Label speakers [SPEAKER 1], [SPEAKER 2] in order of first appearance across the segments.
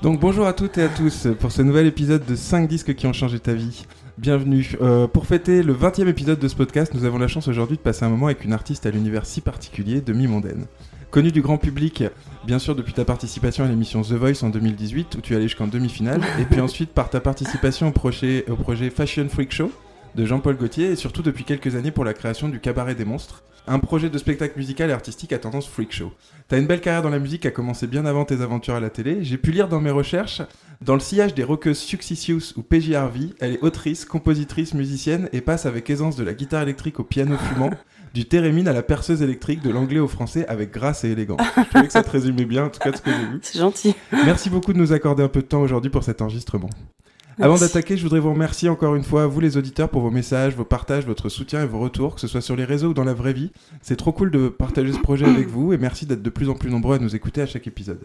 [SPEAKER 1] Donc bonjour à toutes et à tous pour ce nouvel épisode de 5 disques qui ont changé ta vie. Bienvenue. Euh, pour fêter le 20e épisode de ce podcast, nous avons la chance aujourd'hui de passer un moment avec une artiste à l'univers si particulier, Demi Mondaine. Connue du grand public, bien sûr depuis ta participation à l'émission The Voice en 2018 où tu es allé jusqu'en demi-finale, et puis ensuite par ta participation au projet, au projet Fashion Freak Show de Jean-Paul Gaultier, et surtout depuis quelques années pour la création du Cabaret des Monstres, un projet de spectacle musical et artistique à tendance freak show. T'as une belle carrière dans la musique qui a commencé bien avant tes aventures à la télé. J'ai pu lire dans mes recherches, dans le sillage des rockeuses Successious ou PJ Harvey, elle est autrice, compositrice, musicienne et passe avec aisance de la guitare électrique au piano fumant, du thérémine à la perceuse électrique, de l'anglais au français avec grâce et élégance. Je trouvais que ça te résumait bien, en tout cas de ce que j'ai vu.
[SPEAKER 2] C'est gentil.
[SPEAKER 1] Merci beaucoup de nous accorder un peu de temps aujourd'hui pour cet enregistrement. Avant d'attaquer, je voudrais vous remercier encore une fois, vous les auditeurs, pour vos messages, vos partages, votre soutien et vos retours, que ce soit sur les réseaux ou dans la vraie vie. C'est trop cool de partager ce projet avec vous et merci d'être de plus en plus nombreux à nous écouter à chaque épisode.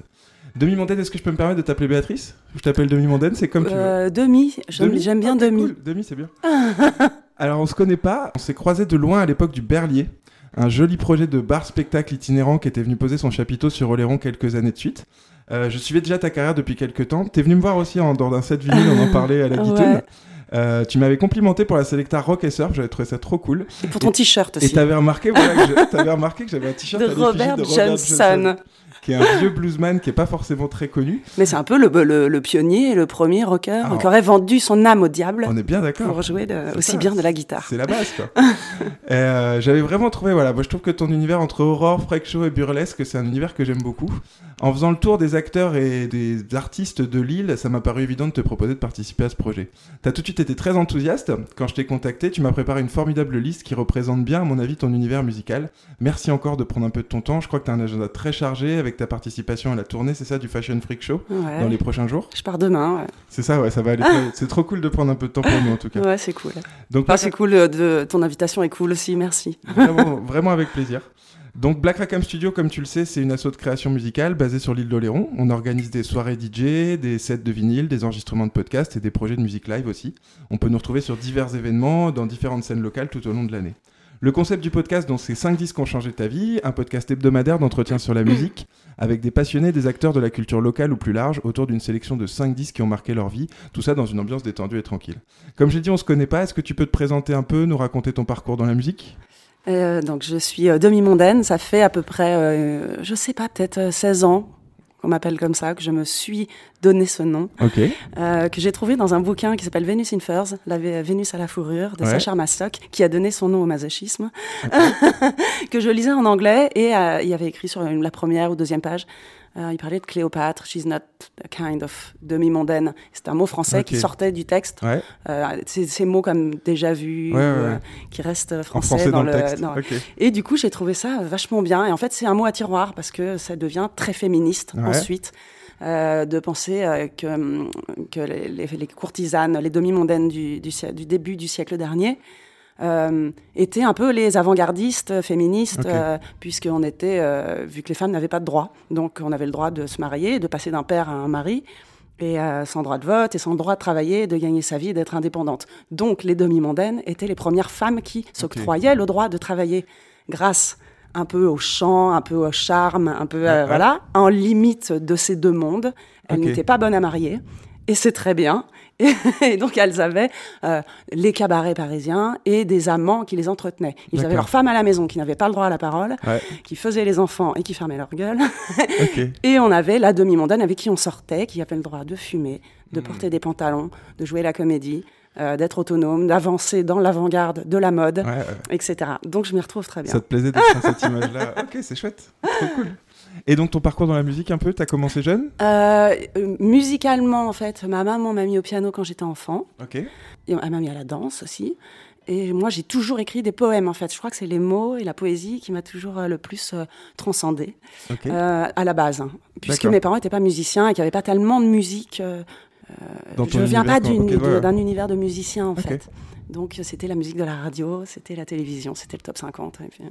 [SPEAKER 1] Demi Mondaine, est-ce que je peux me permettre de t'appeler Béatrice? Je t'appelle Demi Mondaine, c'est comme tu veux.
[SPEAKER 2] Euh, demi, j'aime bien
[SPEAKER 1] Ok,
[SPEAKER 2] demi.
[SPEAKER 1] cool. Demi, c'est bien. Alors, on se connaît pas, on s'est croisés de loin à l'époque du Berlier, un joli projet de bar-spectacle itinérant qui était venu poser son chapiteau sur Oléron quelques années de suite. Euh, je suivais déjà ta carrière depuis quelques temps. T'es venu me voir aussi en, dans un set vinyle, on en parlait à la
[SPEAKER 2] Ouais.
[SPEAKER 1] guitare. Euh, tu m'avais complimenté pour la Selecta Rock et Surf, j'avais trouvé ça trop cool.
[SPEAKER 2] Et pour ton t-shirt
[SPEAKER 1] Et
[SPEAKER 2] aussi.
[SPEAKER 1] t'avais remarqué, voilà, que remarqué que j'avais un t-shirt
[SPEAKER 2] De Robert, Johnson.
[SPEAKER 1] Qui est un vieux bluesman qui est pas forcément très connu.
[SPEAKER 2] Mais c'est un peu le, le, le pionnier, le premier rocker qui aurait vendu son âme au diable
[SPEAKER 1] On est bien d'accord.
[SPEAKER 2] pour jouer de- aussi
[SPEAKER 1] ça.
[SPEAKER 2] bien de la guitare.
[SPEAKER 1] C'est la base, quoi. Euh, J'avais vraiment trouvé, voilà, moi je trouve que ton univers entre horror, freak show et burlesque, c'est un univers que j'aime beaucoup. En faisant le tour des acteurs et des artistes de Lille, ça m'a paru évident de te proposer de participer à ce projet. T'as tout de suite été très enthousiaste. Quand je t'ai contacté, tu m'as préparé une formidable liste qui représente bien, à mon avis, ton univers musical. Merci encore de prendre un peu de ton temps. Je crois que t'as un agenda très chargé avec ta participation à la tournée, c'est ça, du Fashion Freak Show
[SPEAKER 2] Ouais.
[SPEAKER 1] dans les prochains jours?
[SPEAKER 2] Je pars demain. ouais.
[SPEAKER 1] C'est ça, ouais, ça va aller. C'est trop cool de prendre un peu de temps pour nous en tout cas.
[SPEAKER 2] Ouais, c'est cool.
[SPEAKER 1] Donc,
[SPEAKER 2] Enfin, c'est cool. euh, De, ton invitation est cool aussi. Merci.
[SPEAKER 1] vraiment, vraiment avec plaisir. Donc Black Rackham Studio, comme tu le sais, c'est une asso de création musicale basée sur l'île d'Oléron. On organise des soirées DJ, des sets de vinyle, des enregistrements de podcasts et des projets de musique live aussi. On peut nous retrouver sur divers événements dans différentes scènes locales tout au long de l'année. Le concept du podcast, donc, c'est 5 disques qui ont changé ta vie, un podcast hebdomadaire d'entretien sur la musique, avec des passionnés, des acteurs de la culture locale ou plus large, autour d'une sélection de 5 disques qui ont marqué leur vie, tout ça dans une ambiance détendue et tranquille. Comme j'ai dit, on se connaît pas, est-ce que tu peux te présenter un peu, nous raconter ton parcours dans la musique?
[SPEAKER 2] Euh, donc, je suis euh, demi-mondaine. Ça fait à peu près, euh, je sais pas, peut-être euh, 16 ans qu'on m'appelle comme ça, que je me suis donné ce nom. Euh, que j'ai trouvé dans un bouquin qui s'appelle Venus in Furs, la Vé- Vénus à la fourrure de
[SPEAKER 1] Ouais.
[SPEAKER 2] Sacha Masoch, qui a donné son nom au masochisme, que je lisais en anglais et euh, il y avait écrit sur la première ou deuxième page. Euh, il parlait de Cléopâtre, she's not a kind of demi-mondaine. C'est un mot français qui sortait du texte.
[SPEAKER 1] Ouais.
[SPEAKER 2] Euh, ces, mots comme déjà vu,
[SPEAKER 1] Ouais, ouais,
[SPEAKER 2] ou, euh, qui restent
[SPEAKER 1] En
[SPEAKER 2] français,
[SPEAKER 1] français dans,
[SPEAKER 2] dans,
[SPEAKER 1] le texte.
[SPEAKER 2] dans-. Et du coup, j'ai trouvé ça vachement bien. Et en fait, c'est un mot à tiroir parce que ça devient très féministe ensuite. euh, de penser euh, que, que les, courtisanes, les demi-mondaines du, du, siè- du début du siècle dernier euh, étaient un peu les avant-gardistes féministes,
[SPEAKER 1] Ok.
[SPEAKER 2] euh, puisqu'on était, euh, vu que les femmes n'avaient pas de droit, donc on avait le droit de se marier, de passer d'un père à un mari, et euh, sans droit de vote, et sans droit de travailler, de gagner sa vie, d'être indépendante. Donc les demi-mondaines étaient les premières femmes qui s'octroyaient le droit de travailler grâce un peu au chant, un peu au charme, un peu, euh,
[SPEAKER 1] ouais.
[SPEAKER 2] voilà, en limite de ces deux mondes. Elles n'étaient pas bonnes à marier, et c'est très bien. Et, donc elles avaient euh, les cabarets parisiens et des amants qui les entretenaient. Ils avaient leurs femmes à la maison qui n'avaient pas le droit à la parole,
[SPEAKER 1] Ouais.
[SPEAKER 2] qui faisaient les enfants et qui fermaient leur gueule. Et on avait la demi-mondaine avec qui on sortait, qui avait le droit de fumer, de
[SPEAKER 1] Hmm.
[SPEAKER 2] porter des pantalons, de jouer la comédie, euh, d'être autonome, d'avancer dans l'avant-garde de la mode,
[SPEAKER 1] Ouais, ouais.
[SPEAKER 2] etc. Donc je m'y retrouve très bien.
[SPEAKER 1] Ça te plaisait d'être dans cette image-là? Ok, c'est chouette. Trop cool. Et donc ton parcours dans la musique un peu, t'as commencé jeune?
[SPEAKER 2] Euh, euh, musicalement, en fait, ma maman m'a mis au piano quand j'étais enfant.
[SPEAKER 1] Ok.
[SPEAKER 2] Et Elle m'a mis à la danse aussi. Et moi, j'ai toujours écrit des poèmes, en fait. Je crois que c'est les mots et la poésie qui m'a toujours euh, le plus euh, transcendée, euh, à la base. hein. Puisque mes parents n'étaient pas musiciens et qu'il n'y avait pas tellement de musique. je ne viens pas d'un univers de musiciens, en fait. Donc, c'était la musique de la radio, c'était la télévision, c'était le top 50. Et puis, euh,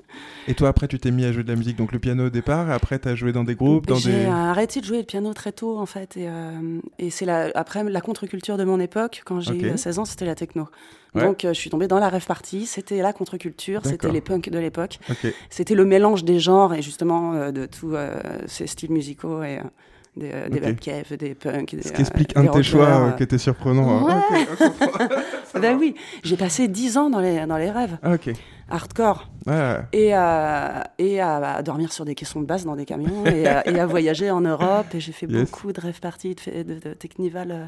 [SPEAKER 1] Et toi, après, tu t'es mis à jouer de la musique, donc le piano au départ, et après, tu as joué dans des groupes, dans
[SPEAKER 2] J'ai
[SPEAKER 1] des.
[SPEAKER 2] euh, arrêté de jouer le piano très tôt, en fait. Et, euh, et c'est la, après la contre-culture de mon époque, quand j'ai eu euh, 16 ans, c'était la techno.
[SPEAKER 1] Ouais.
[SPEAKER 2] Donc, euh, je suis tombée dans la rêve party. C'était la contre-culture, c'était les punks de l'époque. C'était le mélange des genres et justement euh, de tous ces styles musicaux et des, euh, des des punks. Des,
[SPEAKER 1] Ce
[SPEAKER 2] euh,
[SPEAKER 1] qui explique
[SPEAKER 2] des
[SPEAKER 1] un de tes choix euh,
[SPEAKER 2] euh.
[SPEAKER 1] qui était surprenant. hein.
[SPEAKER 2] Ouais.
[SPEAKER 1] Ok, on comprend. Ça
[SPEAKER 2] Ben oui, j'ai passé 10 ans dans les, dans les rêves,
[SPEAKER 1] Ah,
[SPEAKER 2] hardcore,
[SPEAKER 1] Ouais.
[SPEAKER 2] et, à, et à, dormir sur des caissons de base dans des camions, et, à, et à voyager en Europe. Et j'ai fait
[SPEAKER 1] Yes.
[SPEAKER 2] beaucoup de rêves parties, de, de, de Technival euh,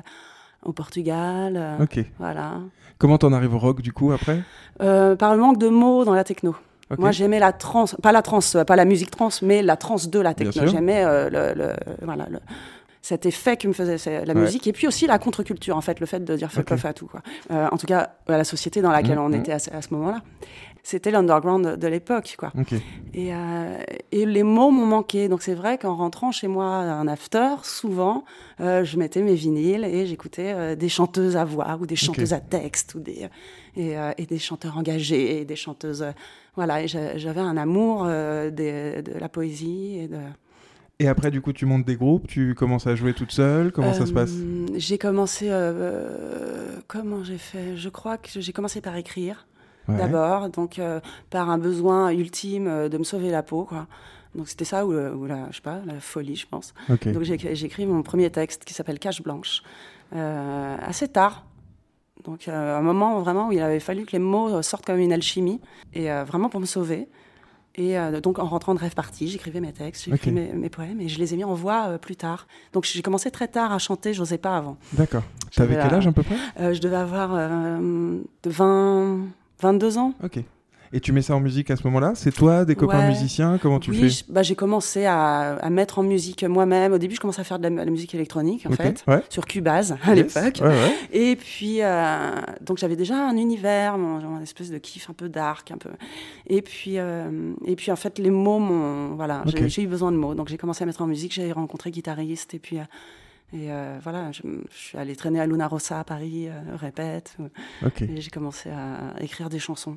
[SPEAKER 2] au Portugal. euh,
[SPEAKER 1] Ok.
[SPEAKER 2] Voilà.
[SPEAKER 1] Comment t'en arrives au rock, du coup, après?
[SPEAKER 2] Euh, par le manque de mots dans la techno. Moi, j'aimais la trance, pas la trance, euh, pas la musique trance, mais la trance de la techno. J'aimais euh, le, le- voilà, le- cet effet que me faisait la
[SPEAKER 1] Ouais.
[SPEAKER 2] musique, et puis aussi la contre-culture, en fait, le fait de dire fuck
[SPEAKER 1] Ok.
[SPEAKER 2] off à tout. Quoi. Euh, en tout cas, à la société dans laquelle
[SPEAKER 1] Mhm,
[SPEAKER 2] on
[SPEAKER 1] mhm.
[SPEAKER 2] était à ce moment-là. C'était l'underground de, l'époque, quoi. Et, euh, et les mots m'ont manqué. Donc c'est vrai qu'en rentrant chez moi un after, souvent, euh, je mettais mes vinyles et j'écoutais euh, des chanteuses à voix ou des chanteuses à texte ou des, et, et des chanteurs engagés et des chanteuses. voilà, et j'avais un amour des- de la poésie. Et de,
[SPEAKER 1] Et après, du coup, tu montes des groupes, tu commences à jouer toute seule, comment ça se passe?
[SPEAKER 2] J'ai commencé. euh, comment j'ai fait? Je crois que j'ai commencé par écrire.
[SPEAKER 1] Ouais.
[SPEAKER 2] d'abord, donc euh, par un besoin ultime euh, de me sauver la peau, quoi. Donc c'était ça ou, ou la, je sais pas, la folie, je pense. Donc j'ai écrit mon premier texte qui s'appelle Cache blanche euh, assez tard. Donc euh, un moment vraiment où il avait fallu que les mots euh, sortent comme une alchimie et euh, vraiment pour me sauver. Et euh, donc en rentrant de rêve party, j'écrivais mes textes, j'écrivais mes, mes poèmes et je les ai mis en voix euh, plus tard. Donc j'ai commencé très tard à chanter, je n'osais pas avant.
[SPEAKER 1] D'accord. T'avais
[SPEAKER 2] J'avais
[SPEAKER 1] quel âge à peu près?
[SPEAKER 2] Euh, je devais avoir euh, de 20, 22 ans.
[SPEAKER 1] Ok. Et tu mets ça en musique à ce moment-là? C'est toi, des copains
[SPEAKER 2] Ouais.
[SPEAKER 1] musiciens Comment tu
[SPEAKER 2] oui,
[SPEAKER 1] fais?
[SPEAKER 2] je- bah, j'ai commencé à, à mettre en musique moi-même. Au début, je commençais à faire de la, la musique électronique, en fait,
[SPEAKER 1] Ouais.
[SPEAKER 2] sur Cubase à
[SPEAKER 1] Yes.
[SPEAKER 2] l'époque.
[SPEAKER 1] Ouais.
[SPEAKER 2] Et puis, euh, donc j'avais déjà un univers, mon, espèce de kiff un peu dark, un peu. Et puis, euh, et puis en fait, les mots m'ont. Voilà, j'ai-
[SPEAKER 1] Ok.
[SPEAKER 2] j'ai eu besoin de mots. Donc j'ai commencé à mettre en musique, j'ai rencontré guitariste, et puis. euh, et euh, voilà, je, je suis allée traîner à Luna Rossa à Paris, euh, répète, et j'ai commencé à écrire des chansons.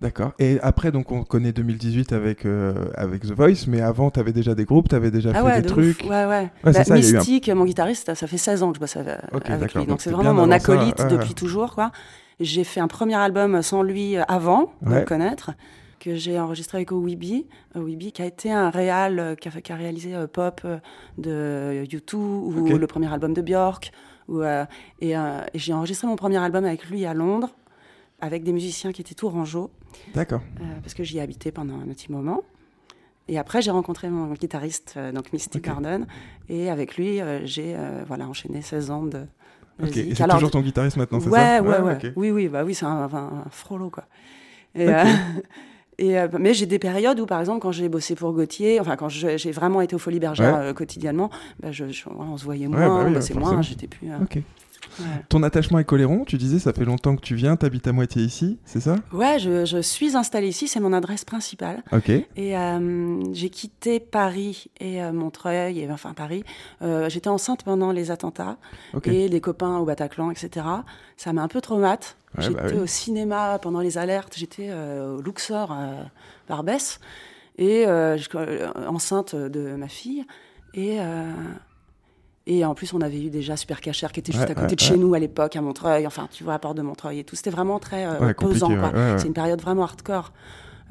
[SPEAKER 1] D'accord. Et après, donc, on connaît 2018 avec, euh, avec The Voice, mais avant, t'avais déjà des groupes, t'avais déjà
[SPEAKER 2] Ah
[SPEAKER 1] fait
[SPEAKER 2] ouais,
[SPEAKER 1] des
[SPEAKER 2] de
[SPEAKER 1] trucs.
[SPEAKER 2] ouf. Ouais, ouais.
[SPEAKER 1] Ouais,
[SPEAKER 2] Bah,
[SPEAKER 1] ça, un-
[SPEAKER 2] Mystique, mon guitariste, ça fait 16 ans que je bosse avec,
[SPEAKER 1] Ok,
[SPEAKER 2] avec lui.
[SPEAKER 1] Donc
[SPEAKER 2] c'est vraiment mon
[SPEAKER 1] ça,
[SPEAKER 2] acolyte depuis toujours, quoi. J'ai fait un premier album sans lui avant de le connaître, que j'ai enregistré avec Owibi. Owibi qui a été un réal euh, qui a, fait- qui a réalisé euh, pop euh, de U2 ou le premier album de Björk. Euh, et euh, et j'ai enregistré mon premier album avec lui à Londres, avec des musiciens qui étaient tourangeaux.
[SPEAKER 1] D'accord.
[SPEAKER 2] Euh, parce que j'y ai habité pendant un petit moment. Et après, j'ai rencontré mon guitariste, euh, donc Mystic
[SPEAKER 1] Ok.
[SPEAKER 2] Garden, et avec lui, euh, j'ai euh, voilà, enchaîné 16 ans de
[SPEAKER 1] Ok.
[SPEAKER 2] musique.
[SPEAKER 1] Et c'est toujours ton guitariste maintenant, c'est
[SPEAKER 2] ouais,
[SPEAKER 1] ça?
[SPEAKER 2] ouais, ouais,
[SPEAKER 1] ok.
[SPEAKER 2] Oui, oui, bah oui, c'est un, un- un frollo, quoi. Et. euh, et, euh, mais j'ai des périodes où, par exemple, quand j'ai bossé pour Gauthier, enfin, quand j'ai vraiment été aux Folies Bergères
[SPEAKER 1] Ouais.
[SPEAKER 2] euh, quotidiennement, bah, je, je- on se voyait
[SPEAKER 1] Ouais,
[SPEAKER 2] moins,
[SPEAKER 1] bah oui,
[SPEAKER 2] bah, c'est
[SPEAKER 1] forcément.
[SPEAKER 2] moins, j'étais plus. euh. Ouais.
[SPEAKER 1] Ton attachement avec Oléron, tu disais, ça fait longtemps que tu viens, t'habites à moitié ici, c'est ça?
[SPEAKER 2] Ouais, je, je suis installée ici, c'est mon adresse principale.
[SPEAKER 1] Ok.
[SPEAKER 2] Et euh, j'ai quitté Paris et euh, Montreuil, et, enfin Paris. Euh, J'étais enceinte pendant les attentats et les copains au Bataclan, etc. Ça m'a un peu traumate.
[SPEAKER 1] Ouais,
[SPEAKER 2] j'étais
[SPEAKER 1] bah oui.
[SPEAKER 2] au cinéma pendant les alertes, j'étais au Luxor à Barbès, et enceinte de ma fille. Et, et en plus, on avait eu déjà Super Cacher qui était juste
[SPEAKER 1] Ouais,
[SPEAKER 2] à côté
[SPEAKER 1] ouais,
[SPEAKER 2] de chez nous à l'époque, à Montreuil, enfin, tu vois, à Porte de Montreuil et tout. C'était vraiment très euh, pesant. C'est une période vraiment hardcore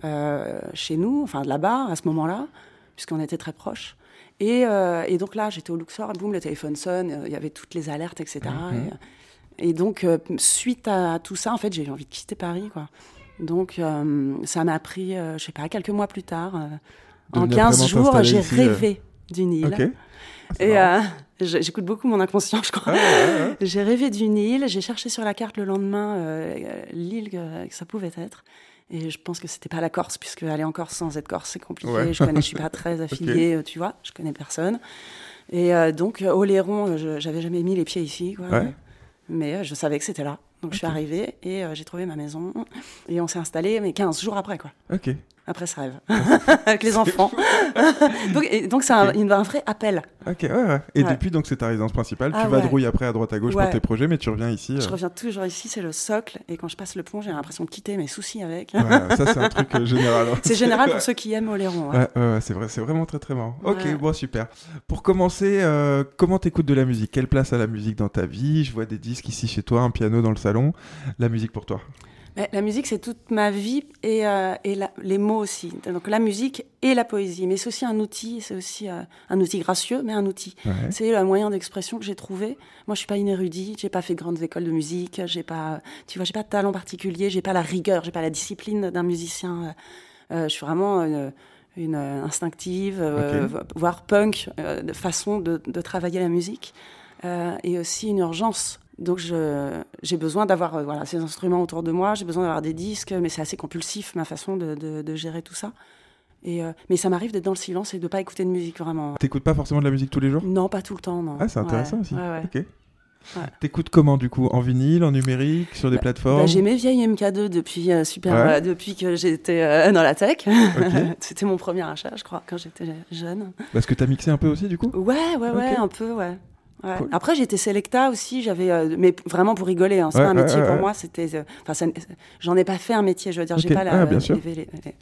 [SPEAKER 2] euh, chez nous, enfin là-bas, à ce moment-là, puisqu'on était très proches. Et, euh, et donc là, j'étais au Luxor, boum, le téléphone sonne, euh, il y avait toutes les alertes, etc.
[SPEAKER 1] Mhm.
[SPEAKER 2] et, et donc, suite à tout ça, en fait, j'ai eu envie de quitter Paris, quoi. Donc, ça m'a pris, je sais pas, quelques mois plus tard, en
[SPEAKER 1] venir
[SPEAKER 2] 15
[SPEAKER 1] vraiment
[SPEAKER 2] jours, j'ai rêvé d'une île.
[SPEAKER 1] Ok. Ah,
[SPEAKER 2] Et euh, j'écoute beaucoup mon inconscient, je crois.
[SPEAKER 1] Ouais, ouais.
[SPEAKER 2] J'ai rêvé d'une île, j'ai cherché sur la carte le lendemain euh, l'île que, que ça pouvait être. Et je pense que c'était pas la Corse, puisque aller en Corse sans être Corse, c'est compliqué.
[SPEAKER 1] Ouais.
[SPEAKER 2] Je je suis pas très affiliée, euh, tu vois, je connais personne. Et euh, donc, Oléron, je- j'avais jamais mis les pieds ici, quoi. Mais je savais que c'était là. Donc je suis arrivée et euh, j'ai trouvé ma maison et on s'est installé, mais 15 jours après, quoi.
[SPEAKER 1] Ok.
[SPEAKER 2] Après ce rêve, avec les enfants. donc, et donc c'est un, un vrai appel.
[SPEAKER 1] Ok, ouais, ouais. Et
[SPEAKER 2] Ouais.
[SPEAKER 1] depuis, donc, c'est ta résidence principale.
[SPEAKER 2] Ah
[SPEAKER 1] tu
[SPEAKER 2] ouais.
[SPEAKER 1] vadrouilles après à droite à gauche pour tes projets, mais tu reviens ici.
[SPEAKER 2] Je
[SPEAKER 1] euh,
[SPEAKER 2] reviens toujours ici, c'est le socle, et quand je passe le pont, j'ai l'impression de quitter mes soucis avec.
[SPEAKER 1] ça, c'est un truc euh, général. hein.
[SPEAKER 2] c'est général pour ceux qui aiment Oléron. ouais.
[SPEAKER 1] C'est vrai, c'est vraiment très très marrant. Ok, bon, super. Pour commencer, euh, comment t'écoutes de la musique? Quelle place a la musique dans ta vie? Je vois des disques ici chez toi, un piano dans le salon. La musique pour toi
[SPEAKER 2] Mais la musique, c'est toute ma vie et, euh, et la- les mots aussi. Donc la musique et la poésie. Mais c'est aussi un outil, c'est aussi euh, un outil gracieux, mais un outil.
[SPEAKER 1] Ouais.
[SPEAKER 2] C'est le moyen d'expression que j'ai trouvé. Moi, je suis pas une érudite, j'ai pas fait de grandes écoles de musique, j'ai pas, tu vois, j'ai pas de talent particulier, j'ai pas la rigueur, j'ai pas la discipline d'un musicien. Euh, je suis vraiment une, instinctive, voire punk, de façon de, de travailler la musique, Euh, et aussi une urgence. Donc j'ai besoin d'avoir euh, voilà, ces instruments autour de moi, j'ai besoin d'avoir des disques, mais c'est assez compulsif ma façon de, de- de gérer tout ça. Et, euh, mais ça m'arrive d'être dans le silence et de pas écouter de musique vraiment.
[SPEAKER 1] T'écoutes pas forcément de la musique tous les jours?
[SPEAKER 2] Non, pas tout le temps, non.
[SPEAKER 1] Ah, c'est intéressant
[SPEAKER 2] Ouais,
[SPEAKER 1] aussi.
[SPEAKER 2] ouais, ouais.
[SPEAKER 1] Ok.
[SPEAKER 2] Ouais.
[SPEAKER 1] T'écoutes comment du coup? En vinyle, en numérique, sur des plateformes?
[SPEAKER 2] Bah, j'ai mes vieilles MK2 depuis, euh, super,
[SPEAKER 1] Ouais.
[SPEAKER 2] depuis que j'étais dans la tech.
[SPEAKER 1] Ok.
[SPEAKER 2] C'était mon premier achat, je crois, quand j'étais jeune.
[SPEAKER 1] Parce que t'as mixé un peu aussi du coup?
[SPEAKER 2] Ouais, ouais, ouais,
[SPEAKER 1] Ok.
[SPEAKER 2] un peu, ouais. Ouais.
[SPEAKER 1] Cool.
[SPEAKER 2] Après, j'étais Selecta aussi, j'avais, euh, mais vraiment pour rigoler. Hein, c'est
[SPEAKER 1] Ouais,
[SPEAKER 2] pas un métier
[SPEAKER 1] ouais,
[SPEAKER 2] pour moi. C'était, euh, enfin, j'en ai pas fait un métier. Je veux dire, j'ai pas la,
[SPEAKER 1] Ah, bien sûr.
[SPEAKER 2] les- les- les-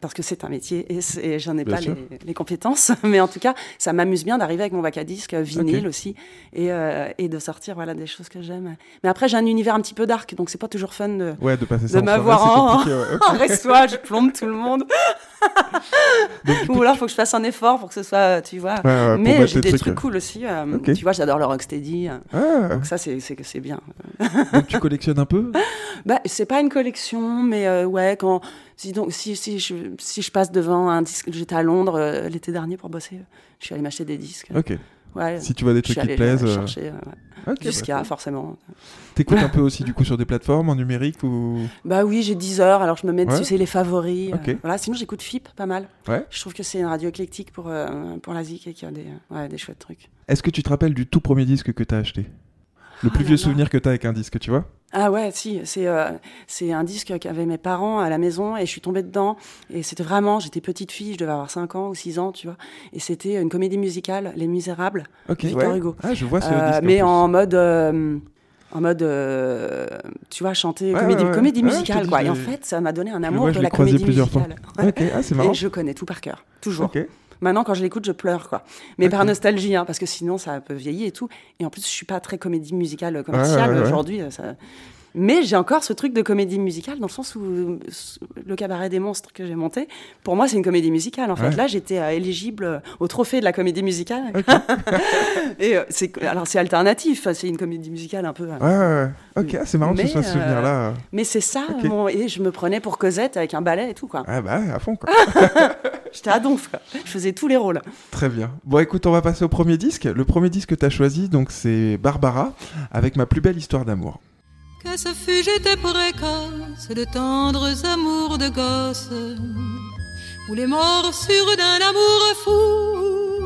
[SPEAKER 2] parce que c'est un métier et, et j'en ai
[SPEAKER 1] Bien
[SPEAKER 2] pas les, les compétences. Mais en tout cas, ça m'amuse bien d'arriver avec mon bac à disque euh, vinyle aussi et, euh, et de sortir voilà des choses que j'aime. Mais après, j'ai un univers un petit peu dark, donc c'est pas toujours fun de.
[SPEAKER 1] Ouais, de
[SPEAKER 2] De
[SPEAKER 1] en
[SPEAKER 2] m'avoir en-
[SPEAKER 1] ouais.
[SPEAKER 2] Oh, reste-toi, je plombe tout le monde.
[SPEAKER 1] Donc,
[SPEAKER 2] Ou alors, faut que je fasse un effort pour que ce soit, tu vois.
[SPEAKER 1] ouais,
[SPEAKER 2] Mais j'ai des
[SPEAKER 1] trucs,
[SPEAKER 2] trucs
[SPEAKER 1] euh.
[SPEAKER 2] cool aussi. euh. Tu vois, j'adore le rocksteady.
[SPEAKER 1] Ah,
[SPEAKER 2] donc ça, c'est bien.
[SPEAKER 1] donc tu collectionnes un peu?
[SPEAKER 2] Bah, c'est pas une collection, mais euh, ouais, quand si donc si si je, si je passe devant un disque, j'étais à Londres euh, l'été dernier pour bosser, je suis allée m'acheter des disques.
[SPEAKER 1] Ok.
[SPEAKER 2] Ouais.
[SPEAKER 1] Si tu vois des trucs qui te plaisent.
[SPEAKER 2] euh, chercher euh,
[SPEAKER 1] ok, bah,
[SPEAKER 2] Jusqu'à forcément.
[SPEAKER 1] T'écoutes un peu aussi du coup sur des plateformes en numérique ou?
[SPEAKER 2] Bah oui, j'ai 10 heures, alors je me mets
[SPEAKER 1] Ouais.
[SPEAKER 2] dessus, c'est les favoris. euh,
[SPEAKER 1] Ok.
[SPEAKER 2] voilà, sinon j'écoute FIP pas mal.
[SPEAKER 1] Ouais.
[SPEAKER 2] Je trouve que c'est une radio éclectique pour euh, pour la zik et qu'il y a des ouais, des chouettes trucs.
[SPEAKER 1] Est-ce que tu te rappelles du tout premier disque que t'as acheté? Le
[SPEAKER 2] Ah
[SPEAKER 1] plus
[SPEAKER 2] là
[SPEAKER 1] vieux
[SPEAKER 2] là.
[SPEAKER 1] souvenir que t'as avec un disque, tu vois?
[SPEAKER 2] Ah ouais, si, c'est euh, c'est un disque qu'avaient mes parents à la maison et je suis tombée dedans. Et c'était vraiment, j'étais petite fille, je devais avoir 5 ans ou 6 ans, tu vois. Et c'était une comédie musicale, Les Misérables. Victor
[SPEAKER 1] ouais.
[SPEAKER 2] Hugo.
[SPEAKER 1] Ah, je vois ce
[SPEAKER 2] Euh,
[SPEAKER 1] disque.
[SPEAKER 2] mais en mode. euh, en mode, euh, tu vois, chanter
[SPEAKER 1] Ouais,
[SPEAKER 2] comédie,
[SPEAKER 1] ouais, ouais.
[SPEAKER 2] comédie
[SPEAKER 1] Ouais, je te
[SPEAKER 2] musicale, quoi. Et en fait, ça m'a donné un amour
[SPEAKER 1] vois, je
[SPEAKER 2] de
[SPEAKER 1] l'ai
[SPEAKER 2] la comédie
[SPEAKER 1] plusieurs fois.
[SPEAKER 2] musicale. Ouais.
[SPEAKER 1] Ok, ah, c'est marrant.
[SPEAKER 2] Et je connais tout par cœur, toujours.
[SPEAKER 1] Ok.
[SPEAKER 2] Maintenant, quand je l'écoute, je pleure, quoi. Mais par nostalgie, hein, parce que sinon, ça a un peu vieilli et tout. Et en plus, je suis pas très comédie musicale commerciale
[SPEAKER 1] Ouais, ouais, ouais.
[SPEAKER 2] aujourd'hui. euh, Ça... Mais j'ai encore ce truc de comédie musicale dans le sens où euh, le cabaret des monstres que j'ai monté, pour moi, c'est une comédie musicale. En fait,
[SPEAKER 1] Ouais.
[SPEAKER 2] là, j'étais euh, éligible au trophée de la comédie musicale. et euh, c'est alors c'est alternatif, c'est une comédie musicale un peu.
[SPEAKER 1] Ouais, ouais, ouais. Ok, c'est marrant que
[SPEAKER 2] Mais,
[SPEAKER 1] ce soit ce
[SPEAKER 2] euh,
[SPEAKER 1] souvenir-là.
[SPEAKER 2] Mais c'est ça, mon- et je me prenais pour Cosette avec un ballet et tout, quoi.
[SPEAKER 1] Ah bah, à fond, quoi.
[SPEAKER 2] J'étais à donf, quoi. Je faisais tous les rôles.
[SPEAKER 1] Très bien. Bon, écoute, on va passer au premier disque. Le premier disque que t'as choisi, donc, c'est Barbara, avec ma plus belle histoire d'amour.
[SPEAKER 3] Que ce fut, j'étais précoce de tendres amours de gosse, ou les morsures d'un amour fou.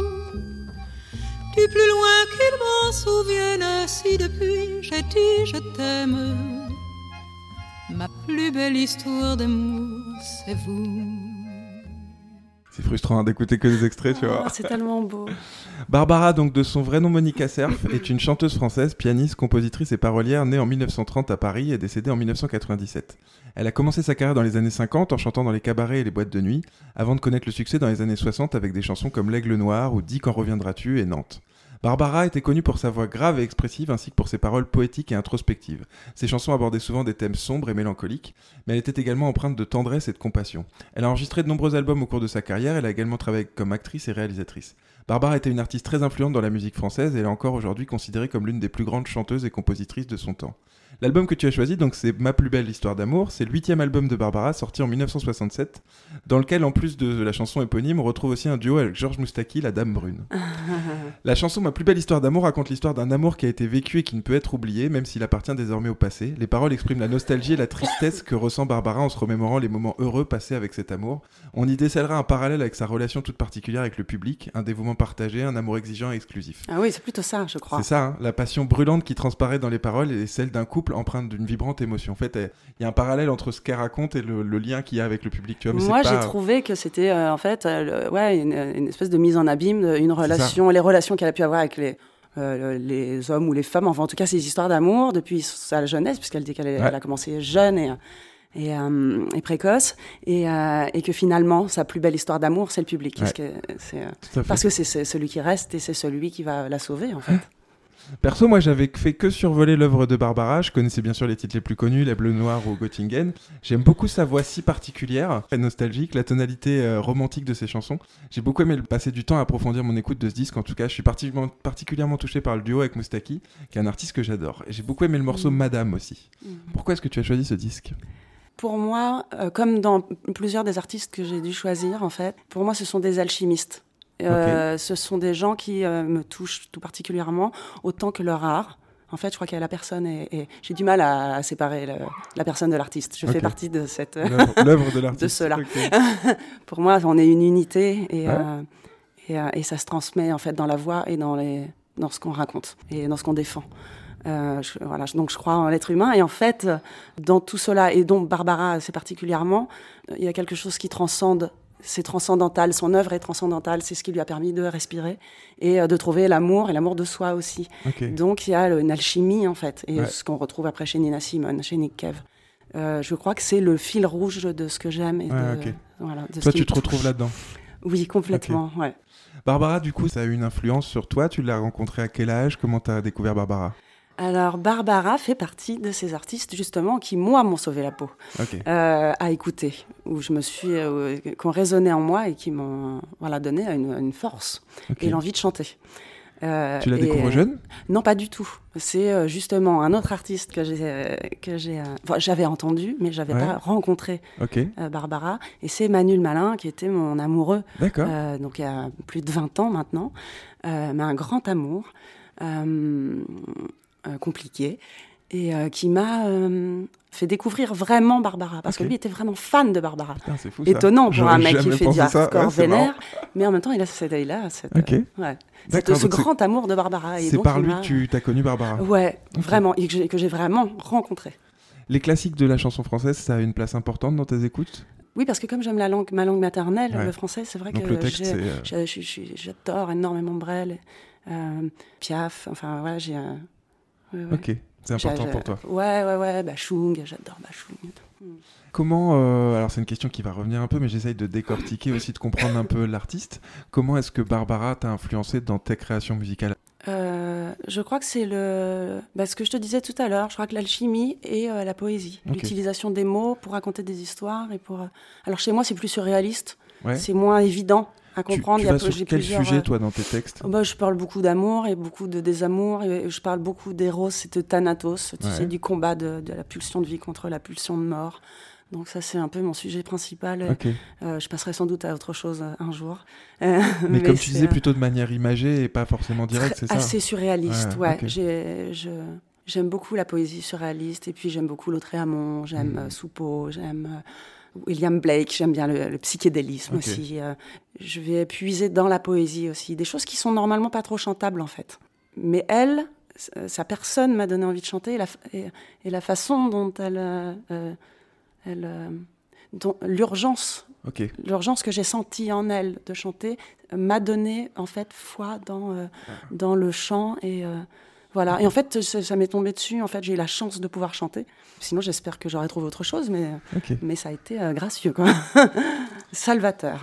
[SPEAKER 3] Du plus loin qu'il m'en souvienne, si depuis j'ai dit je t'aime, ma plus belle histoire d'amour, c'est vous.
[SPEAKER 1] C'est frustrant hein, d'écouter que des extraits, tu vois.
[SPEAKER 2] Oh, c'est tellement beau.
[SPEAKER 1] Barbara, donc de son vrai nom Monica Cerf, est une chanteuse française, pianiste, compositrice et parolière née en 1930 à Paris et décédée en 1997. Elle a commencé sa carrière dans les années 50 en chantant dans les cabarets et les boîtes de nuit, avant de connaître le succès dans les années 60 avec des chansons comme L'Aigle Noir ou Dis quand reviendras-tu et Nantes. Barbara était connue pour sa voix grave et expressive ainsi que pour ses paroles poétiques et introspectives. Ses chansons abordaient souvent des thèmes sombres et mélancoliques, mais elle était également empreinte de tendresse et de compassion. Elle a enregistré de nombreux albums au cours de sa carrière, elle a également travaillé comme actrice et réalisatrice. Barbara était une artiste très influente dans la musique française et elle est encore aujourd'hui considérée comme l'une des plus grandes chanteuses et compositrices de son temps. L'album que tu as choisi, donc c'est Ma plus belle histoire d'amour, c'est le huitième album de Barbara sorti en 1967, dans lequel en plus de la chanson éponyme, on retrouve aussi un duo avec Georges Moustaki, la Dame Brune. La chanson Ma plus belle histoire d'amour raconte l'histoire d'un amour qui a été vécu et qui ne peut être oublié, même s'il appartient désormais au passé. Les paroles expriment la nostalgie et la tristesse que ressent Barbara en se remémorant les moments heureux passés avec cet amour. On y décèlera un parallèle avec sa relation toute particulière avec le public, un dévouement partagé, un amour exigeant et exclusif.
[SPEAKER 2] Ah oui, c'est plutôt ça, je crois.
[SPEAKER 1] C'est ça, hein, la passion brûlante qui transparaît dans les paroles est celle d'un couple empreinte d'une vibrante émotion. En fait, il y a un parallèle entre ce qu'elle raconte et le, le lien qu'il y a avec le public. Tu vois, mais
[SPEAKER 2] Moi, j'ai
[SPEAKER 1] pas-
[SPEAKER 2] trouvé que c'était euh, en fait euh, ouais, une, une espèce de mise en abîme, une relation, les relations qu'elle a pu avoir avec les, euh, les hommes ou les femmes, enfin en tout cas ces histoires d'amour depuis sa jeunesse, puisqu'elle dit qu'elle
[SPEAKER 1] Ouais.
[SPEAKER 2] a commencé jeune et, et, euh, et précoce, et, euh, et que finalement sa plus belle histoire d'amour, c'est le public.
[SPEAKER 1] Ouais.
[SPEAKER 2] Parce que euh, c'est celui qui reste et c'est celui qui va la sauver en fait.
[SPEAKER 1] Perso, moi, j'avais fait que survoler l'œuvre de Barbara. Je connaissais bien sûr les titres les plus connus, La Bleue Noire ou Göttingen. J'aime beaucoup sa voix si particulière, très nostalgique, la tonalité euh, romantique de ses chansons. J'ai beaucoup aimé passer du temps à approfondir mon écoute de ce disque. En tout cas, je suis particulièrement, particulièrement touché par le duo avec Moustaki, qui est un artiste que j'adore. Et j'ai beaucoup aimé le morceau
[SPEAKER 2] Mm.
[SPEAKER 1] Madame aussi. Pourquoi est-ce que tu as choisi ce disque?
[SPEAKER 2] Pour moi, euh, comme dans plusieurs des artistes que j'ai dû choisir, en fait, pour moi, ce sont des alchimistes. Euh, Ce sont des gens qui euh, me touchent tout particulièrement, autant que leur art. En fait, je crois que la personne est- J'ai du mal à, à séparer le- la personne de l'artiste. Je fais partie de cette.
[SPEAKER 1] L'œuvre l'œuvre de l'artiste.
[SPEAKER 2] De cela. Pour moi, on est une unité et, euh, et, euh, et ça se transmet en fait dans la voix et dans, les, dans ce qu'on raconte et dans ce qu'on défend. Euh, je- voilà, donc je crois en l'être humain et en fait, euh, dans tout cela et dont Barbara c'est particulièrement, euh, il y a quelque chose qui transcende. C'est transcendantal, son œuvre est transcendantale, c'est ce qui lui a permis de respirer et euh, de trouver l'amour et l'amour de soi aussi. Donc il y a le- une alchimie en fait, et
[SPEAKER 1] Ouais.
[SPEAKER 2] ce qu'on retrouve après chez Nina Simone, chez Nick Cave. Euh, je crois que c'est le fil rouge de ce que j'aime et
[SPEAKER 1] Ouais,
[SPEAKER 2] de,
[SPEAKER 1] ok.
[SPEAKER 2] voilà, de
[SPEAKER 1] Toi, tu te retrouves là-dedans.
[SPEAKER 2] Oui, complètement. Ouais.
[SPEAKER 1] Barbara, du coup, ça a eu une influence sur toi. Tu l'as rencontrée à quel âge Comment tu as découvert Barbara?
[SPEAKER 2] Alors Barbara fait partie de ces artistes justement qui moi m'ont sauvé la peau euh, à écouter, où je me suis, euh, qui ont résonné en moi et qui m'ont voilà donné une, une force et l'envie de chanter. Euh,
[SPEAKER 1] Tu l'as découvert jeune?
[SPEAKER 2] Non, pas du tout. C'est justement un autre artiste que j'ai, que j'ai, enfin, j'avais entendu, mais j'avais
[SPEAKER 1] Ouais.
[SPEAKER 2] pas rencontré
[SPEAKER 1] Ok.
[SPEAKER 2] euh, Barbara. Et c'est Manuel Malin qui était mon amoureux donc il y a plus de 20 ans maintenant, mais un grand amour, euh, compliqué, et euh, qui m'a euh, fait découvrir vraiment Barbara, parce que lui était vraiment fan de Barbara.
[SPEAKER 1] Putain, c'est fou.
[SPEAKER 2] Étonnant pour un mec qui fait du hardcore
[SPEAKER 1] Ouais,
[SPEAKER 2] vénère, mais en même temps il a, cette, il a cette, euh, ouais, ce grand amour de Barbara. et
[SPEAKER 1] C'est par lui que tu as connu Barbara.
[SPEAKER 2] Ouais, vraiment, et que j'ai- vraiment rencontré.
[SPEAKER 1] Les classiques de la chanson française, ça a une place importante dans tes écoutes?
[SPEAKER 2] Oui, parce que comme j'aime la langue, ma langue maternelle,
[SPEAKER 1] Ouais.
[SPEAKER 2] le français, c'est vrai
[SPEAKER 1] Donc
[SPEAKER 2] que
[SPEAKER 1] euh,
[SPEAKER 2] J'adore énormément Brel, euh, Piaf, enfin voilà, j'ai. un- ouais.
[SPEAKER 1] Ok, c'est important pour toi.
[SPEAKER 2] Ouais, ouais, ouais, Bachung, j'adore Bachung.
[SPEAKER 1] Comment, euh, alors c'est une question qui va revenir un peu, mais j'essaye de décortiquer aussi, de comprendre un peu l'artiste. Comment est-ce que Barbara t'a influencé dans tes créations musicales?
[SPEAKER 2] Euh, je crois que c'est le. Bah, ce que je te disais tout à l'heure, je crois que l'alchimie et euh, la poésie. L'utilisation des mots pour raconter des histoires et pour. Alors chez moi, c'est plus surréaliste,
[SPEAKER 1] Ouais.
[SPEAKER 2] c'est moins évident à
[SPEAKER 1] Tu,
[SPEAKER 2] comprendre.
[SPEAKER 1] tu
[SPEAKER 2] a
[SPEAKER 1] vas sur quel
[SPEAKER 2] plusieurs,
[SPEAKER 1] sujet,
[SPEAKER 2] euh,
[SPEAKER 1] toi, dans tes textes?
[SPEAKER 2] Bah, je parle beaucoup d'amour et beaucoup de désamour. Et je parle beaucoup d'Eros et de Thanatos, tu
[SPEAKER 1] Ouais.
[SPEAKER 2] sais, du combat de, de la pulsion de vie contre la pulsion de mort. Donc ça, c'est un peu mon sujet principal.
[SPEAKER 1] Ok.
[SPEAKER 2] Euh, je passerai sans doute à autre chose euh, un jour. Euh,
[SPEAKER 1] Mais, comme tu disais, plutôt de manière imagée et pas forcément directe, c'est ça?
[SPEAKER 2] Assez surréaliste,
[SPEAKER 1] Ouais,
[SPEAKER 2] ouais. je- J'aime beaucoup la poésie surréaliste et puis j'aime beaucoup Lautréamont, j'aime
[SPEAKER 1] Mhm.
[SPEAKER 2] euh, Soupeau, j'aime William Blake, j'aime bien le, le psychédélisme aussi. euh, je vais puiser dans la poésie aussi, des choses qui sont normalement pas trop chantables en fait. Mais elle, euh, sa personne m'a donné envie de chanter et la, f- et, et la façon dont elle... euh, euh, elle l'urgence l'urgence que j'ai sentie en elle de chanter m'a donné en fait foi dans euh, dans le chant et voilà. Et en fait ça, ça m'est tombé dessus. En fait j'ai eu la chance de pouvoir chanter. Sinon j'espère que j'aurais trouvé autre chose mais mais ça a été euh, gracieux quoi. Salvateur.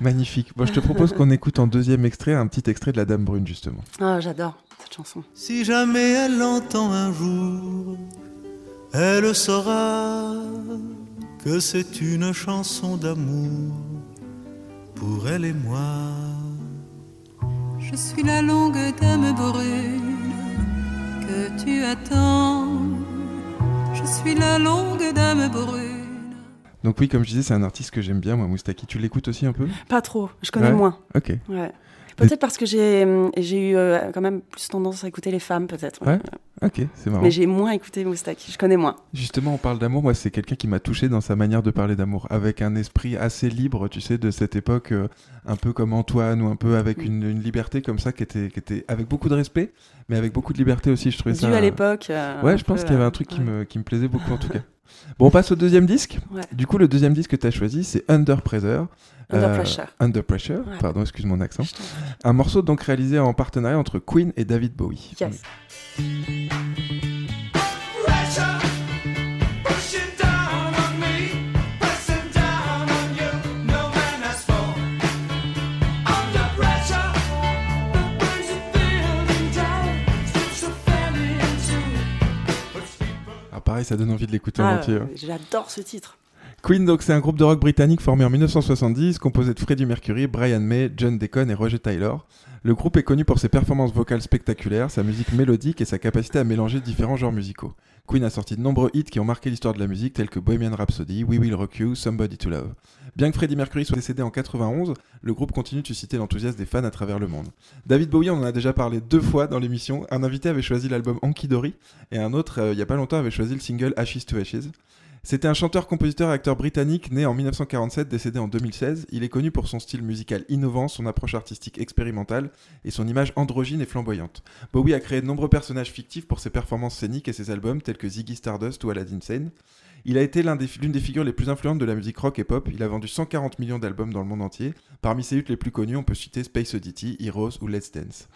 [SPEAKER 1] Magnifique. Bon, je te propose qu'on écoute en deuxième extrait un petit extrait de La Dame Brune, justement.
[SPEAKER 2] ah j'adore cette chanson.
[SPEAKER 4] Si jamais elle l'entend un jour, elle saura que c'est une chanson d'amour pour elle et moi.
[SPEAKER 3] Je suis la longue dame brune que tu attends. Je suis la longue dame brune.
[SPEAKER 1] Donc oui, comme je disais, c'est un artiste que j'aime bien, moi, Moustaki. Tu l'écoutes aussi un peu?
[SPEAKER 2] Pas trop, je connais
[SPEAKER 1] Ouais.
[SPEAKER 2] moins.
[SPEAKER 1] Ok.
[SPEAKER 2] Ouais. Peut-être parce que j'ai hum, eu euh, quand même plus tendance à écouter les femmes, peut-être.
[SPEAKER 1] Ouais. Ok, c'est marrant.
[SPEAKER 2] Mais j'ai moins écouté Moustaki, je connais moins.
[SPEAKER 1] Justement, on parle d'amour. Moi, c'est quelqu'un qui m'a touché dans sa manière de parler d'amour, avec un esprit assez libre, tu sais, de cette époque, euh, un peu comme Antoine, ou un peu avec une, une liberté comme ça, qui était, qui était avec beaucoup de respect, mais avec beaucoup de liberté aussi. Je trouvais
[SPEAKER 2] Dû
[SPEAKER 1] ça.
[SPEAKER 2] à l'époque. euh,
[SPEAKER 1] Ouais, je pense qu'il y avait un truc qui,
[SPEAKER 2] ouais.
[SPEAKER 1] me, qui me plaisait beaucoup en tout cas. Bon, on passe au deuxième disque.
[SPEAKER 2] Ouais.
[SPEAKER 1] Du coup, le deuxième disque que tu as choisi, c'est Under Pressure.
[SPEAKER 2] Under
[SPEAKER 1] Euh,
[SPEAKER 2] Pressure.
[SPEAKER 1] Under Pressure,
[SPEAKER 2] Ouais.
[SPEAKER 1] pardon, excuse mon accent. Un morceau donc réalisé en partenariat entre Queen et David Bowie.
[SPEAKER 2] Yes.
[SPEAKER 1] Pareil, ça donne envie de l'écouter en
[SPEAKER 2] Ah,
[SPEAKER 1] entier.
[SPEAKER 2] J'adore ce titre.
[SPEAKER 1] Queen, donc, c'est un groupe de rock britannique formé en 1970, composé de Freddie Mercury, Brian May, John Deacon et Roger Taylor. Le groupe est connu pour ses performances vocales spectaculaires, sa musique mélodique et sa capacité à mélanger différents genres musicaux. Queen a sorti de nombreux hits qui ont marqué l'histoire de la musique, tels que Bohemian Rhapsody, We Will Rock You, Somebody to Love. Bien que Freddie Mercury soit décédé en 91, le groupe continue de susciter l'enthousiasme des fans à travers le monde. David Bowie, en a déjà parlé deux fois dans l'émission. Un invité avait choisi l'album Hanky Dory et un autre, euh, il y a pas longtemps, avait choisi le single Ashes to Ashes. C'était un chanteur, compositeur et acteur britannique né en 1947, décédé en 2016. Il est connu pour son style musical innovant, son approche artistique expérimentale et son image androgyne et flamboyante. Bowie a créé de nombreux personnages fictifs pour ses performances scéniques et ses albums tels que Ziggy Stardust ou Aladdin Sane. Il a été l'une des figures les plus influentes de la musique rock et pop. Il a vendu 140 millions d'albums dans le monde entier. Parmi ses hits les plus connus, on peut citer Space Oddity, Heroes ou Let's Dance.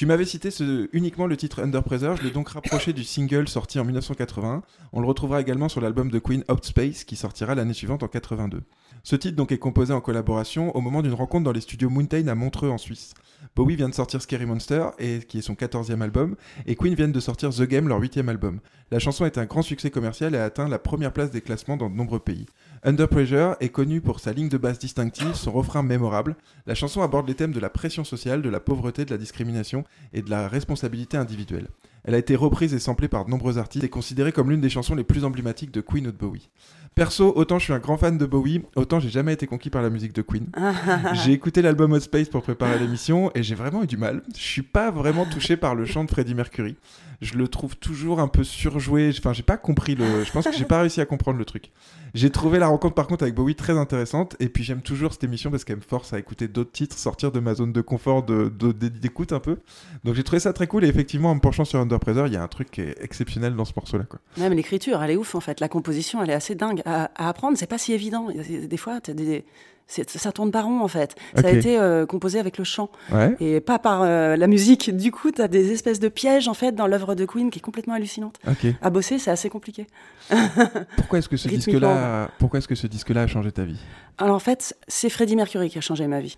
[SPEAKER 1] Tu m'avais cité uniquement le titre Under Pressure, je l'ai donc rapproché du single sorti en 1980. On le retrouvera également sur l'album de Queen Out Space qui sortira l'année suivante en 82. Ce titre donc est composé en collaboration au moment d'une rencontre dans les studios Mountain à Montreux en Suisse. Bowie vient de sortir Scary Monster, qui est son 14e album, et Queen viennent de sortir The Game, leur 8e album. La chanson est un grand succès commercial et a atteint la première place des classements dans de nombreux pays. Under Pressure est connu pour sa ligne de basse distinctive, son refrain mémorable. La chanson aborde les thèmes de la pression sociale, de la pauvreté, de la discrimination et de la responsabilité individuelle. Elle a été reprise et samplée par de nombreux artistes et considérée comme l'une des chansons les plus emblématiques de Queen ou de Bowie. Perso, autant je suis un grand fan de Bowie, autant j'ai jamais été conquis par la musique de Queen. J'ai écouté l'album Hot Space pour préparer l'émission et j'ai vraiment eu du mal. Je suis pas vraiment touché par le chant de Freddie Mercury. Je le trouve toujours un peu surjoué. Enfin, j'ai pas compris le. Je pense que j'ai pas réussi à comprendre le truc. J'ai trouvé la rencontre par contre avec Bowie très intéressante et puis j'aime toujours cette émission parce qu'elle me force à écouter d'autres titres, sortir de ma zone de confort de- de- d'écoute un peu. Donc j'ai trouvé ça très cool et effectivement en me penchant sur Under Pressure, il y a un truc qui est exceptionnel dans ce morceau-là.
[SPEAKER 2] Même l'écriture, elle est ouf en fait. La composition, elle est assez dingue. À, à apprendre, c'est pas si évident. Des fois, t'as des... c'est- ça tourne pas rond en fait. Ça a été euh, composé avec le chant
[SPEAKER 1] Ouais.
[SPEAKER 2] et pas par euh, la musique. Du coup, t'as des espèces de pièges en fait dans l'œuvre de Queen qui est complètement hallucinante.
[SPEAKER 1] Ok.
[SPEAKER 2] À bosser, c'est assez compliqué.
[SPEAKER 1] Pourquoi est-ce que ce disque-là, pourquoi est-ce que ce disque-là a changé ta vie?
[SPEAKER 2] Alors en fait, c'est Freddie Mercury qui a changé ma vie.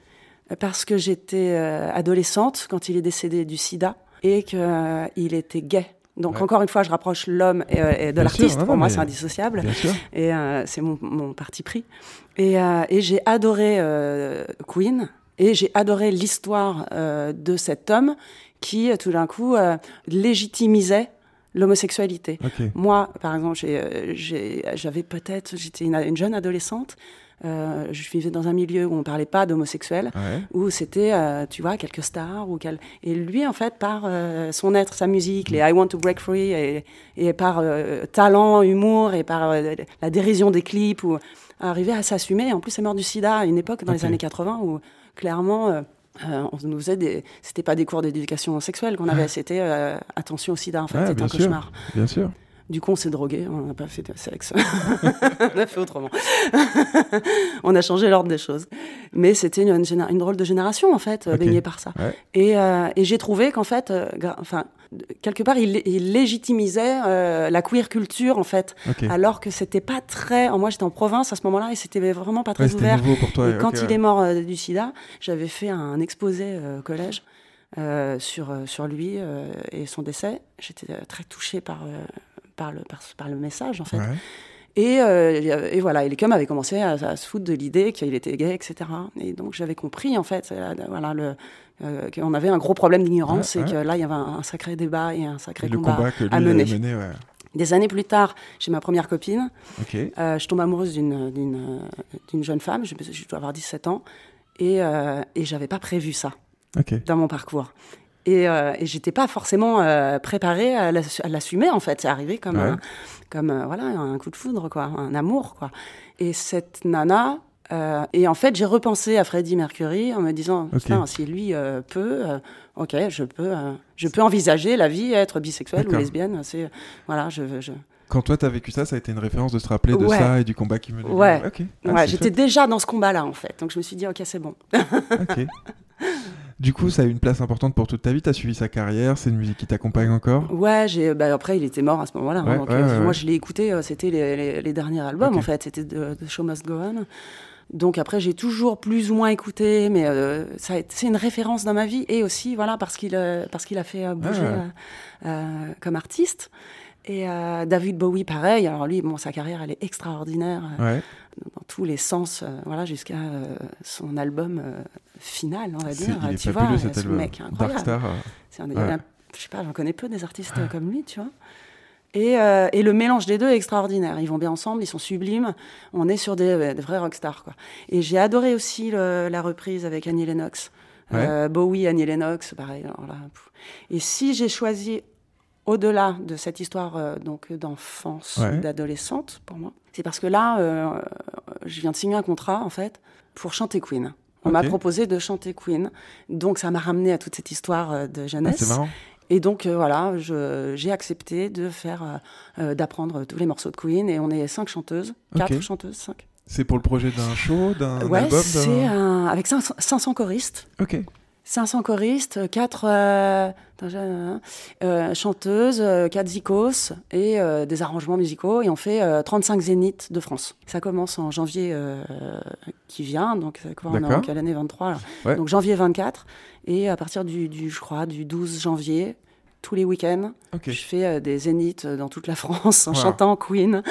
[SPEAKER 2] Parce que j'étais euh, adolescente quand il est décédé du sida et qu'il était gay. Donc
[SPEAKER 1] Ouais.
[SPEAKER 2] encore une fois, je rapproche l'homme et, euh, et de l'artiste. Pour
[SPEAKER 1] non,
[SPEAKER 2] moi, c'est indissociable. Et euh, c'est mon, mon parti pris. Et, euh, et j'ai adoré Queen. Et j'ai adoré l'histoire de cet homme qui, tout d'un coup, légitimisait l'homosexualité. Moi, par exemple, j'avais peut-être, j'étais une, une jeune adolescente. Euh, je vivais dans un milieu où on parlait pas d'homosexuels,
[SPEAKER 1] Ouais.
[SPEAKER 2] où c'était, euh, tu vois, quelques stars ou quel... et lui, en fait, par euh, son être, sa musique, les I Want to Break Free, et, et par talent, humour, et par la dérision des clips, ou arriver à s'assumer. En plus, c'est mort du SIDA à une époque dans les années 80 où clairement. euh, on nous faisait des, c'était pas des cours d'éducation sexuelle qu'on avait, c'était euh, attention au sida en fait,
[SPEAKER 1] Ouais,
[SPEAKER 2] un
[SPEAKER 1] sûr.
[SPEAKER 2] cauchemar.
[SPEAKER 1] Bien sûr.
[SPEAKER 2] Du coup, on s'est drogué, on n'a pas fait de sexe. on a fait autrement. on a changé l'ordre des choses. Mais c'était une, une, géné- une drôle de génération, en fait, euh, baignée par ça.
[SPEAKER 1] Ouais.
[SPEAKER 2] Et, euh, et j'ai trouvé qu'en fait, euh, enfin, quelque part, il, il légitimisait euh, la queer culture, en fait, alors que c'était pas très. Moi, j'étais en province à ce moment-là et c'était vraiment pas très
[SPEAKER 1] Ouais,
[SPEAKER 2] ouvert.
[SPEAKER 1] nouveau pour toi.
[SPEAKER 2] Et quand il est mort du sida, j'avais fait un exposé au collège sur, sur lui et son décès. J'étais très touchée par, par, le, par, par le message, en fait.
[SPEAKER 1] Ouais.
[SPEAKER 2] Et, euh, et voilà, et les cum avaient commencé à, à se foutre de l'idée qu'il était gay, etc. Et donc j'avais compris, en fait, euh, voilà, euh, qu'on avait un gros problème d'ignorance
[SPEAKER 1] Ouais,
[SPEAKER 2] et
[SPEAKER 1] ouais.
[SPEAKER 2] que là, il y avait un, un sacré débat et un sacré
[SPEAKER 1] Et
[SPEAKER 2] combat.
[SPEAKER 1] combat que lui
[SPEAKER 2] à mener.
[SPEAKER 1] mené, ouais.
[SPEAKER 2] Des années plus tard, j'ai ma première copine. Euh, je tombe amoureuse d'une, jeune femme, je, je dois avoir 17 ans, et, euh, et j'avais pas prévu ça dans mon parcours. Et, euh, et j'étais pas forcément euh, préparée à, l'assu- à l'assumer, en fait. C'est arrivé comme,
[SPEAKER 1] Ouais.
[SPEAKER 2] un, comme euh, voilà, un coup de foudre, quoi, un amour. Quoi. Et cette nana. euh, et en fait, j'ai repensé à Freddie Mercury en me disant
[SPEAKER 1] Ok.
[SPEAKER 2] Putain, si lui euh, peut, euh, ok, je peux, je peux envisager la vie, être bisexuelle ou lesbienne. C'est voilà, je, je...
[SPEAKER 1] Quand toi t'as vécu ça, ça a été une référence de se rappeler de ça et du combat qui me
[SPEAKER 2] Ouais.
[SPEAKER 1] Ok. Ah,
[SPEAKER 2] ouais, j'étais déjà dans ce combat-là en fait, donc je me suis dit ok, c'est bon.
[SPEAKER 1] Ok. Du coup, ça a eu une place importante pour toute ta vie. T'as suivi sa carrière. C'est une musique qui t'accompagne encore?
[SPEAKER 2] Ouais, j'ai. Bah, après, il était mort à ce moment-là. hein,
[SPEAKER 1] Ouais,
[SPEAKER 2] donc,
[SPEAKER 1] ouais,
[SPEAKER 2] euh,
[SPEAKER 1] ouais,
[SPEAKER 2] moi, je l'ai écouté. euh, C'était les, les- les derniers albums, en fait. C'était de, de Show Must Go On. Donc après, j'ai toujours plus ou moins écouté, mais euh, ça c'est une référence dans ma vie et aussi, voilà, parce qu'il euh, parce qu'il a fait euh, bouger
[SPEAKER 1] Ah.
[SPEAKER 2] comme artiste. Et euh, David Bowie, pareil. Alors lui, bon, sa carrière, elle est extraordinaire euh,
[SPEAKER 1] Ouais.
[SPEAKER 2] dans tous les sens, euh, voilà, jusqu'à son album final, on va dire.
[SPEAKER 1] il est
[SPEAKER 2] tu vois,
[SPEAKER 1] cet
[SPEAKER 2] ce
[SPEAKER 1] album.
[SPEAKER 2] mec incroyable. C'est un,
[SPEAKER 1] Ouais.
[SPEAKER 2] un- je sais pas, j'en connais peu des artistes comme lui, tu vois. Et, et le mélange des deux est extraordinaire. Ils vont bien ensemble, ils sont sublimes. On est sur des, des vrais rockstars, quoi. Et j'ai adoré aussi le- la reprise avec Annie Lennox. Euh, Bowie, Annie Lennox, pareil. alors là, et si j'ai choisi au-delà de cette histoire euh, donc d'enfance,
[SPEAKER 1] Ouais.
[SPEAKER 2] ou d'adolescente pour moi, c'est parce que là, euh, je viens de signer un contrat en fait pour chanter Queen. On m'a proposé de chanter Queen, donc ça m'a ramené à toute cette histoire euh, de
[SPEAKER 1] Ah,
[SPEAKER 2] jeunesse.
[SPEAKER 1] c'est marrant.
[SPEAKER 2] Et donc euh, voilà, j'ai accepté de faire, d'apprendre tous les morceaux de Queen. Et on est cinq chanteuses, quatre chanteuses, cinq.
[SPEAKER 1] C'est pour le projet d'un show, d'un
[SPEAKER 2] ouais,
[SPEAKER 1] album.
[SPEAKER 2] c'est avec 500, 500 choristes.
[SPEAKER 1] Ok.
[SPEAKER 2] 500 choristes, 4 chanteuses, 4 zikos et euh, des arrangements musicaux. Et on fait euh, 35 zéniths de France. Ça commence en janvier euh, qui vient, donc c'est quoi, on est en
[SPEAKER 1] D'accord.
[SPEAKER 2] quelle année? 23 là
[SPEAKER 1] Ouais.
[SPEAKER 2] Donc janvier 24. Et à partir du, du, je crois, du 12 janvier, tous les week-ends, je fais euh, des zéniths dans toute la France en
[SPEAKER 1] Wow.
[SPEAKER 2] chantant Queen.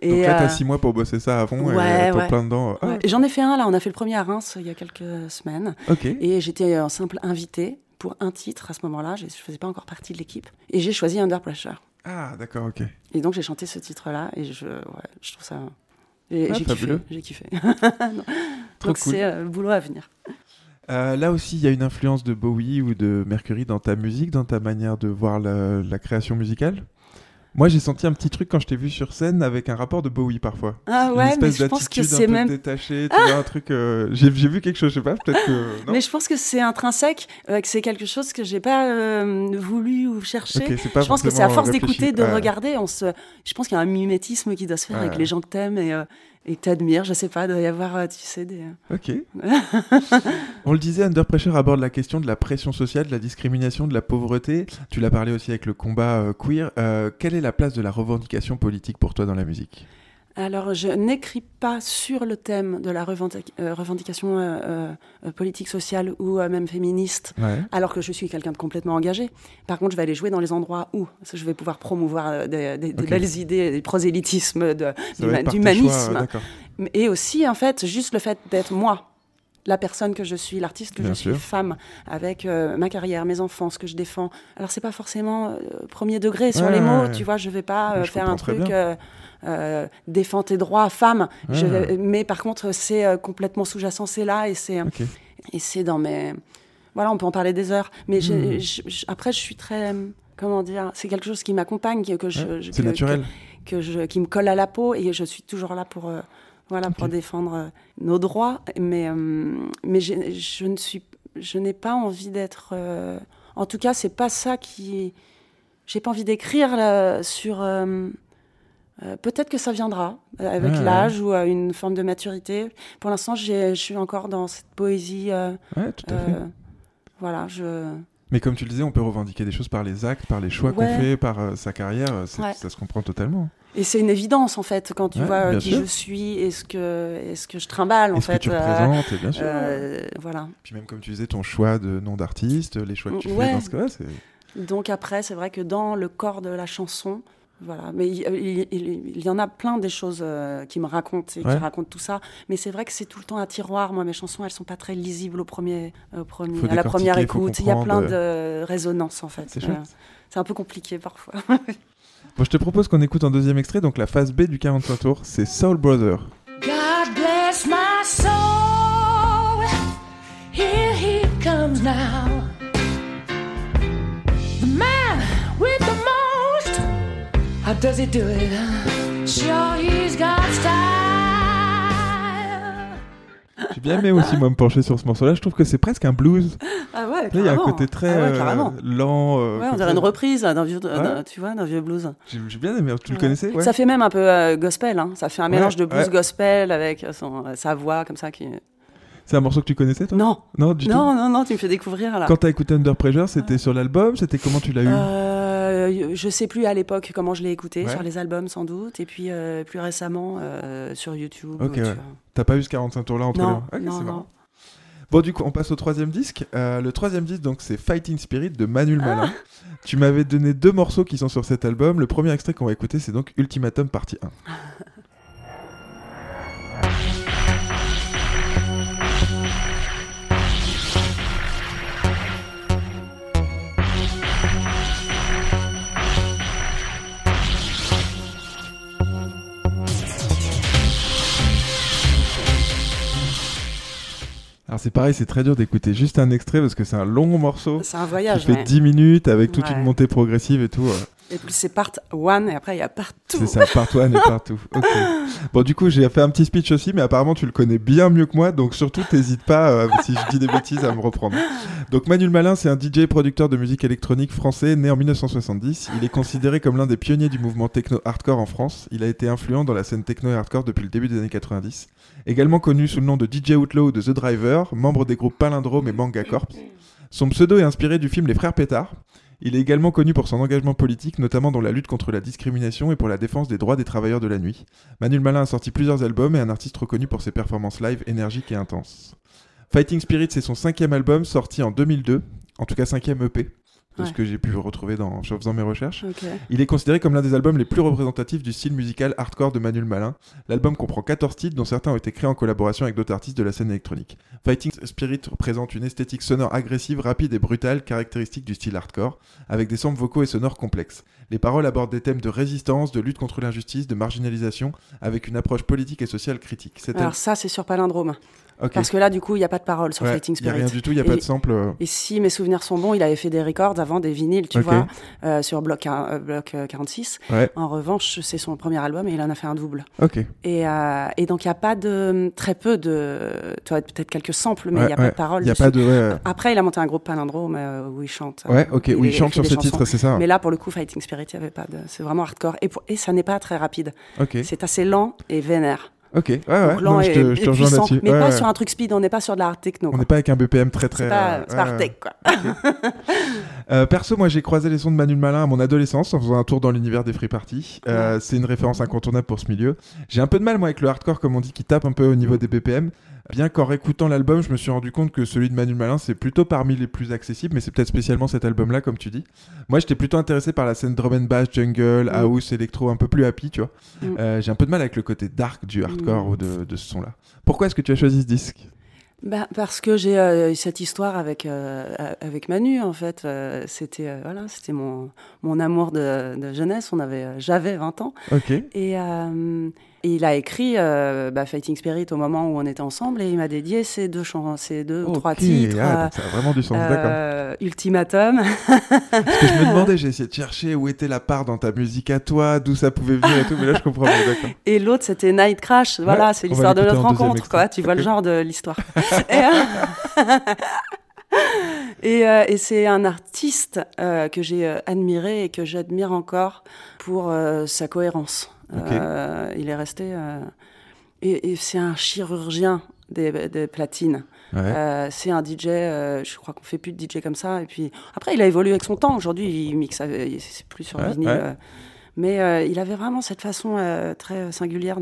[SPEAKER 2] Et,
[SPEAKER 1] Donc là,
[SPEAKER 2] euh,
[SPEAKER 1] t'as six mois pour bosser ça à fond
[SPEAKER 2] ouais,
[SPEAKER 1] et
[SPEAKER 2] ouais.
[SPEAKER 1] plein dedans. Ah,
[SPEAKER 2] ouais. J'en ai fait un là, on a fait le premier à Reims il y a quelques semaines. Et j'étais en simple invitée pour un titre à ce moment-là. Je ne faisais pas encore partie de l'équipe. Et j'ai choisi Under Pressure.
[SPEAKER 1] Ah, d'accord, ok.
[SPEAKER 2] Et donc j'ai chanté ce titre-là. Et je, ouais, je trouve ça. J'ai
[SPEAKER 1] Ah,
[SPEAKER 2] j'ai kiffé.
[SPEAKER 1] fabuleux.
[SPEAKER 2] J'ai kiffé. Donc
[SPEAKER 1] cool.
[SPEAKER 2] c'est euh, le boulot à venir.
[SPEAKER 1] Euh, là aussi, il y a une influence de Bowie ou de Mercury dans ta musique, dans ta manière de voir la, la création musicale Moi, j'ai senti un petit truc quand je t'ai vu sur scène avec un rapport de Bowie parfois.
[SPEAKER 2] Ah
[SPEAKER 1] une
[SPEAKER 2] ouais, mais
[SPEAKER 1] espèce
[SPEAKER 2] je pense que c'est même.
[SPEAKER 1] vois, un truc... euh, J'ai vu quelque chose, je sais pas, peut-être que... Non
[SPEAKER 2] Mais je pense que c'est intrinsèque, euh, que c'est quelque chose que j'ai pas euh, voulu ou cherché. Je pense que c'est à force d'écouter, de
[SPEAKER 1] Ouais.
[SPEAKER 2] regarder, on se. Je pense qu'il y a un mimétisme qui doit se faire avec les gens que t'aimes et, euh, et que t'admires. Je sais pas, il doit y avoir, euh, tu sais, des.
[SPEAKER 1] Ok. On le disait, Under Pressure aborde la question de la pression sociale, de la discrimination, de la pauvreté. Tu l'as parlé aussi avec le combat euh, queer. Euh, quelle est la place de la revendication politique pour toi dans la musique?
[SPEAKER 2] Alors, je n'écris pas sur le thème de la revendic- euh, revendication euh, euh, politique, sociale ou même féministe,
[SPEAKER 1] Ouais.
[SPEAKER 2] alors que je suis quelqu'un de complètement engagé. Par contre, je vais aller jouer dans les endroits où je vais pouvoir promouvoir des, des- belles idées,
[SPEAKER 1] par tes
[SPEAKER 2] d'humanisme. Et aussi, en fait, juste le fait d'être moi, la personne que je suis, l'artiste que
[SPEAKER 1] Bien
[SPEAKER 2] je suis, femme, avec euh, ma carrière, mes enfants, ce que je défends. Alors, c'est pas forcément euh, premier degré sur
[SPEAKER 1] Ouais,
[SPEAKER 2] les mots,
[SPEAKER 1] ouais.
[SPEAKER 2] tu vois, je vais pas euh,
[SPEAKER 1] je
[SPEAKER 2] faire un truc. Euh, défends tes droits, femme. Je vais- mais par contre, c'est euh, complètement sous-jacent, c'est là et c'est
[SPEAKER 1] Ok.
[SPEAKER 2] et c'est dans mes. Voilà, on peut en parler des heures. Mais
[SPEAKER 1] Hmm.
[SPEAKER 2] je- je- après, je suis très. Comment dire C'est quelque chose qui m'accompagne, que, que je,
[SPEAKER 1] Ouais,
[SPEAKER 2] que-
[SPEAKER 1] naturel.
[SPEAKER 2] que je, qui me colle à la peau et je suis toujours là pour, euh, voilà, pour défendre euh, nos droits. Mais, mais je ne suis, je n'ai pas envie d'être. en tout cas, c'est pas ça qui. J'ai pas envie d'écrire sur. Euh, euh, Peut-être que ça viendra euh, avec
[SPEAKER 1] ouais.
[SPEAKER 2] l'âge ou à une forme de maturité. Pour l'instant, je suis encore dans cette poésie. euh,
[SPEAKER 1] Ouais, tout à fait.
[SPEAKER 2] euh, voilà, je.
[SPEAKER 1] Mais comme tu le disais, on peut revendiquer des choses par les actes, par les choix qu'on fait, par euh, sa carrière. euh. Ça se comprend totalement.
[SPEAKER 2] Et c'est une évidence en fait quand tu vois qui
[SPEAKER 1] sûr.
[SPEAKER 2] je suis et ce que, et ce que je trimballe en
[SPEAKER 1] Est-ce
[SPEAKER 2] fait.
[SPEAKER 1] que tu
[SPEAKER 2] euh,
[SPEAKER 1] représentes, et bien sûr.
[SPEAKER 2] euh, voilà.
[SPEAKER 1] Puis même comme tu disais, ton choix de nom d'artiste, les choix que tu fais dans ce cas-là, c'est...
[SPEAKER 2] Donc après, c'est vrai que dans le corps de la chanson, voilà. Mais il, il- il- il y en a plein des choses euh, qui me racontent et
[SPEAKER 1] Ouais.
[SPEAKER 2] qui racontent tout ça. Mais c'est vrai que c'est tout le temps un tiroir. Moi, mes chansons, elles sont pas très lisibles au premier, au premier,
[SPEAKER 1] Faut
[SPEAKER 2] à la première écoute. Il y a plein de résonances en fait.
[SPEAKER 1] C'est
[SPEAKER 2] Euh, un peu compliqué parfois.
[SPEAKER 1] Bon, je te propose qu'on écoute un deuxième extrait, donc la phase B du 45 tours, c'est Soul Brother.
[SPEAKER 5] God bless my soul. Here he comes now. How does he do it? Sure, he's got style.
[SPEAKER 1] J'ai bien aimé aussi, moi, me pencher sur ce morceau-là. Je trouve que c'est presque un blues.
[SPEAKER 2] Ah ouais,
[SPEAKER 1] Là, il y a un côté très
[SPEAKER 2] Ah ouais,
[SPEAKER 1] euh, lent. euh,
[SPEAKER 2] Ouais, on dirait une reprise d'un vieux,
[SPEAKER 1] Ouais.
[SPEAKER 2] tu vois, d'un vieux blues.
[SPEAKER 1] J'ai bien aimé. Tu le connaissais ouais.
[SPEAKER 2] Ça fait même un peu euh, gospel, hein. ça fait un
[SPEAKER 1] Ouais,
[SPEAKER 2] mélange de blues
[SPEAKER 1] ouais.
[SPEAKER 2] gospel avec son, sa voix comme ça qui.
[SPEAKER 1] C'est un morceau que tu connaissais, toi?
[SPEAKER 2] Non,
[SPEAKER 1] Non, du
[SPEAKER 2] non, non, non, tu me fais découvrir là.
[SPEAKER 1] tout. Quand t'as écouté Under Pressure, c'était sur l'album C'était comment tu l'as eu?
[SPEAKER 2] Euh, je sais plus à l'époque comment je l'ai écouté,
[SPEAKER 1] Ouais.
[SPEAKER 2] sur les albums sans doute, et puis euh, plus récemment euh, sur YouTube.
[SPEAKER 1] Ok, ouais. T'as pas eu ce 45 tours-là entre
[SPEAKER 2] Non,
[SPEAKER 1] les
[SPEAKER 2] non, non.
[SPEAKER 1] Bon, du coup, on passe au troisième disque. Euh, le troisième disque, donc, c'est Fighting Spirit de Manu le Malin. Tu m'avais donné deux morceaux qui sont sur cet album. Le premier extrait qu'on va écouter, c'est donc Ultimatum partie 1. Alors c'est pareil, c'est très dur d'écouter juste un extrait parce que c'est un long morceau
[SPEAKER 2] C'est un
[SPEAKER 1] qui
[SPEAKER 2] voyage.
[SPEAKER 1] fait
[SPEAKER 2] ouais.
[SPEAKER 1] 10 minutes avec toute
[SPEAKER 2] Ouais.
[SPEAKER 1] une montée progressive et tout.
[SPEAKER 2] Et puis c'est part one, et après il y a partout.
[SPEAKER 1] C'est ça, partout et partout. Ok. Bon, du coup, j'ai fait un petit speech aussi, mais apparemment, tu le connais bien mieux que moi, donc surtout, t'hésites pas, euh, si je dis des bêtises, à me reprendre. Donc, Manuel Malin, c'est un DJ et producteur de musique électronique français, né en 1970. Il est considéré comme l'un des pionniers du mouvement techno-hardcore en France. Il a été influent dans la scène techno et hardcore depuis le début des années 90. Également connu sous le nom de DJ Outlaw ou de The Driver, membre des groupes Palindrome et Manga Corp. Son pseudo est inspiré du film Les Frères Pétard. Il est également connu pour son engagement politique, notamment dans la lutte contre la discrimination et pour la défense des droits des travailleurs de la nuit. Manuel Malin a sorti plusieurs albums et est un artiste reconnu pour ses performances live énergiques et intenses. Fighting Spirit, c'est son cinquième album sorti en 2002, en tout cas cinquième EP, de ce que j'ai pu retrouver dans, en faisant mes recherches. Il est considéré comme l'un des albums les plus représentatifs du style musical hardcore de Manuel Malin. L'album comprend 14 titres dont certains ont été créés en collaboration avec d'autres artistes de la scène électronique. Fighting Spirit représente une esthétique sonore agressive, rapide et brutale, caractéristique du style hardcore, avec des samples vocaux et sonores complexes. Les paroles abordent des thèmes de résistance, de lutte contre l'injustice, de marginalisation, avec une approche politique et sociale critique.
[SPEAKER 2] Alors ça c'est sur Palindrome. Parce que là du coup il n'y a pas de parole sur
[SPEAKER 1] Ouais,
[SPEAKER 2] Fighting
[SPEAKER 1] y a
[SPEAKER 2] Spirit.
[SPEAKER 1] rien du tout, il n'y a pas de sample. euh,
[SPEAKER 2] Et si mes souvenirs sont bons, il avait fait des records avant des vinyles, tu vois, euh, sur bloc, un- euh, bloc euh, 46.
[SPEAKER 1] Ouais,
[SPEAKER 2] En revanche, c'est son premier album et il en a fait un double.
[SPEAKER 1] ok.
[SPEAKER 2] Et, euh, et donc, il n'y a pas de. Très peu de. Tu vois, peut-être quelques samples, mais il
[SPEAKER 1] Ouais,
[SPEAKER 2] n'y a pas de paroles.
[SPEAKER 1] Il n'y a
[SPEAKER 2] dessus.
[SPEAKER 1] pas de.
[SPEAKER 2] Après, il a monté un groupe palindrome euh, où il chante.
[SPEAKER 1] ouais ok, où il chante sur ce
[SPEAKER 2] chansons.
[SPEAKER 1] titre, c'est ça
[SPEAKER 2] Mais là, pour le coup, Fighting Spirit, il n'y avait pas de. C'est vraiment hardcore. Et, pour- et ça n'est pas très rapide.
[SPEAKER 1] Ok,
[SPEAKER 2] C'est assez lent et vénère.
[SPEAKER 1] Ok. Ouais, ouais, non, je te, je te rejoins là-dessus.
[SPEAKER 2] Mais
[SPEAKER 1] Ouais,
[SPEAKER 2] pas
[SPEAKER 1] ouais.
[SPEAKER 2] sur un truc speed, on n'est pas sur de la hard techno.
[SPEAKER 1] On n'est pas avec un BPM très très.
[SPEAKER 2] C'est pas,
[SPEAKER 1] euh,
[SPEAKER 2] hard
[SPEAKER 1] ouais.
[SPEAKER 2] tech, quoi.
[SPEAKER 1] Euh, perso, moi j'ai croisé les sons de Manuel Malin à mon adolescence en faisant un tour dans l'univers des free parties. Euh, c'est une référence incontournable pour ce milieu. J'ai un peu de mal moi avec le hardcore comme on dit qui tape un peu au niveau des BPM. Bien qu'en réécoutant l'album, je me suis rendu compte que celui de Manuel Malin c'est plutôt parmi les plus accessibles, mais c'est peut-être spécialement cet album-là comme tu dis. Moi j'étais plutôt intéressé par la scène drum and bass, jungle,
[SPEAKER 2] Mm.
[SPEAKER 1] house, électro, un peu plus happy, tu vois.
[SPEAKER 2] Mm.
[SPEAKER 1] Euh, j'ai un peu de mal avec le côté dark du hardcore
[SPEAKER 2] Mm.
[SPEAKER 1] ou de, de ce son-là. Pourquoi est-ce que tu as choisi ce disque?
[SPEAKER 2] Bah, parce que j'ai euh, cette histoire avec, euh, avec Manu, en fait. Euh, c'était voilà, c'était mon, mon amour de, de jeunesse. On avait, J'avais 20 ans. Et, et il a écrit euh, bah, Fighting Spirit au moment où on était ensemble et il m'a dédié ces deux, ces deux ou trois
[SPEAKER 1] Ok,
[SPEAKER 2] titres.
[SPEAKER 1] ah,
[SPEAKER 2] euh,
[SPEAKER 1] ça a vraiment du sens, d'accord.
[SPEAKER 2] euh, Ultimatum.
[SPEAKER 1] Parce que je me demandais, j'ai essayé de chercher où était la part dans ta musique à toi, d'où ça pouvait venir et tout, mais là je comprends d'accord.
[SPEAKER 2] Et l'autre, c'était Night Crash. Voilà,
[SPEAKER 1] Ouais,
[SPEAKER 2] c'est l'histoire de notre rencontre, quoi. Tu vois le genre de l'histoire. et euh, et, euh, et c'est un artiste euh, que j'ai euh, admiré et que j'admire encore pour euh, sa cohérence. Euh, il est resté. euh, et et c'est un chirurgien des, des platines.
[SPEAKER 1] Ouais.
[SPEAKER 2] Euh, c'est un DJ, je crois qu'on fait plus de DJ comme ça. Et puis après, il a évolué avec son temps. Aujourd'hui, il mixe, c'est plus sur
[SPEAKER 1] Ouais,
[SPEAKER 2] vinyle.
[SPEAKER 1] ouais.
[SPEAKER 2] mais il avait vraiment cette façon très singulière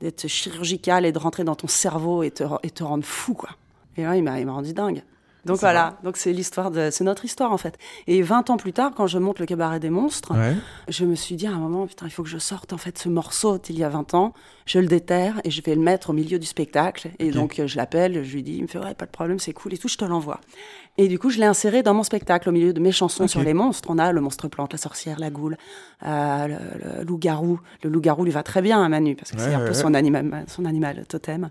[SPEAKER 2] d'être chirurgical et de rentrer dans ton cerveau et te, et te rendre fou, quoi. Et là, il m'a rendu dingue. Donc voilà, donc c'est l'histoire de, c'est notre histoire en fait. Et 20 ans plus tard, quand je monte le cabaret des monstres,
[SPEAKER 1] Ouais.
[SPEAKER 2] je me suis dit à un moment, putain, il faut que je sorte en fait ce morceau d'il y a 20 ans, je le déterre et je vais le mettre au milieu du spectacle. Et donc euh, je l'appelle, je lui dis, il me fait ouais, pas de problème, c'est cool et tout, je te l'envoie. Et du coup, je l'ai inséré dans mon spectacle au milieu de mes chansons sur les monstres. On a le monstre plante, la sorcière, la goule, euh, le, le loup-garou. Le loup-garou lui va très bien à Manu parce que
[SPEAKER 1] Ouais,
[SPEAKER 2] c'est un
[SPEAKER 1] ouais,
[SPEAKER 2] peu son animal, son animal totem.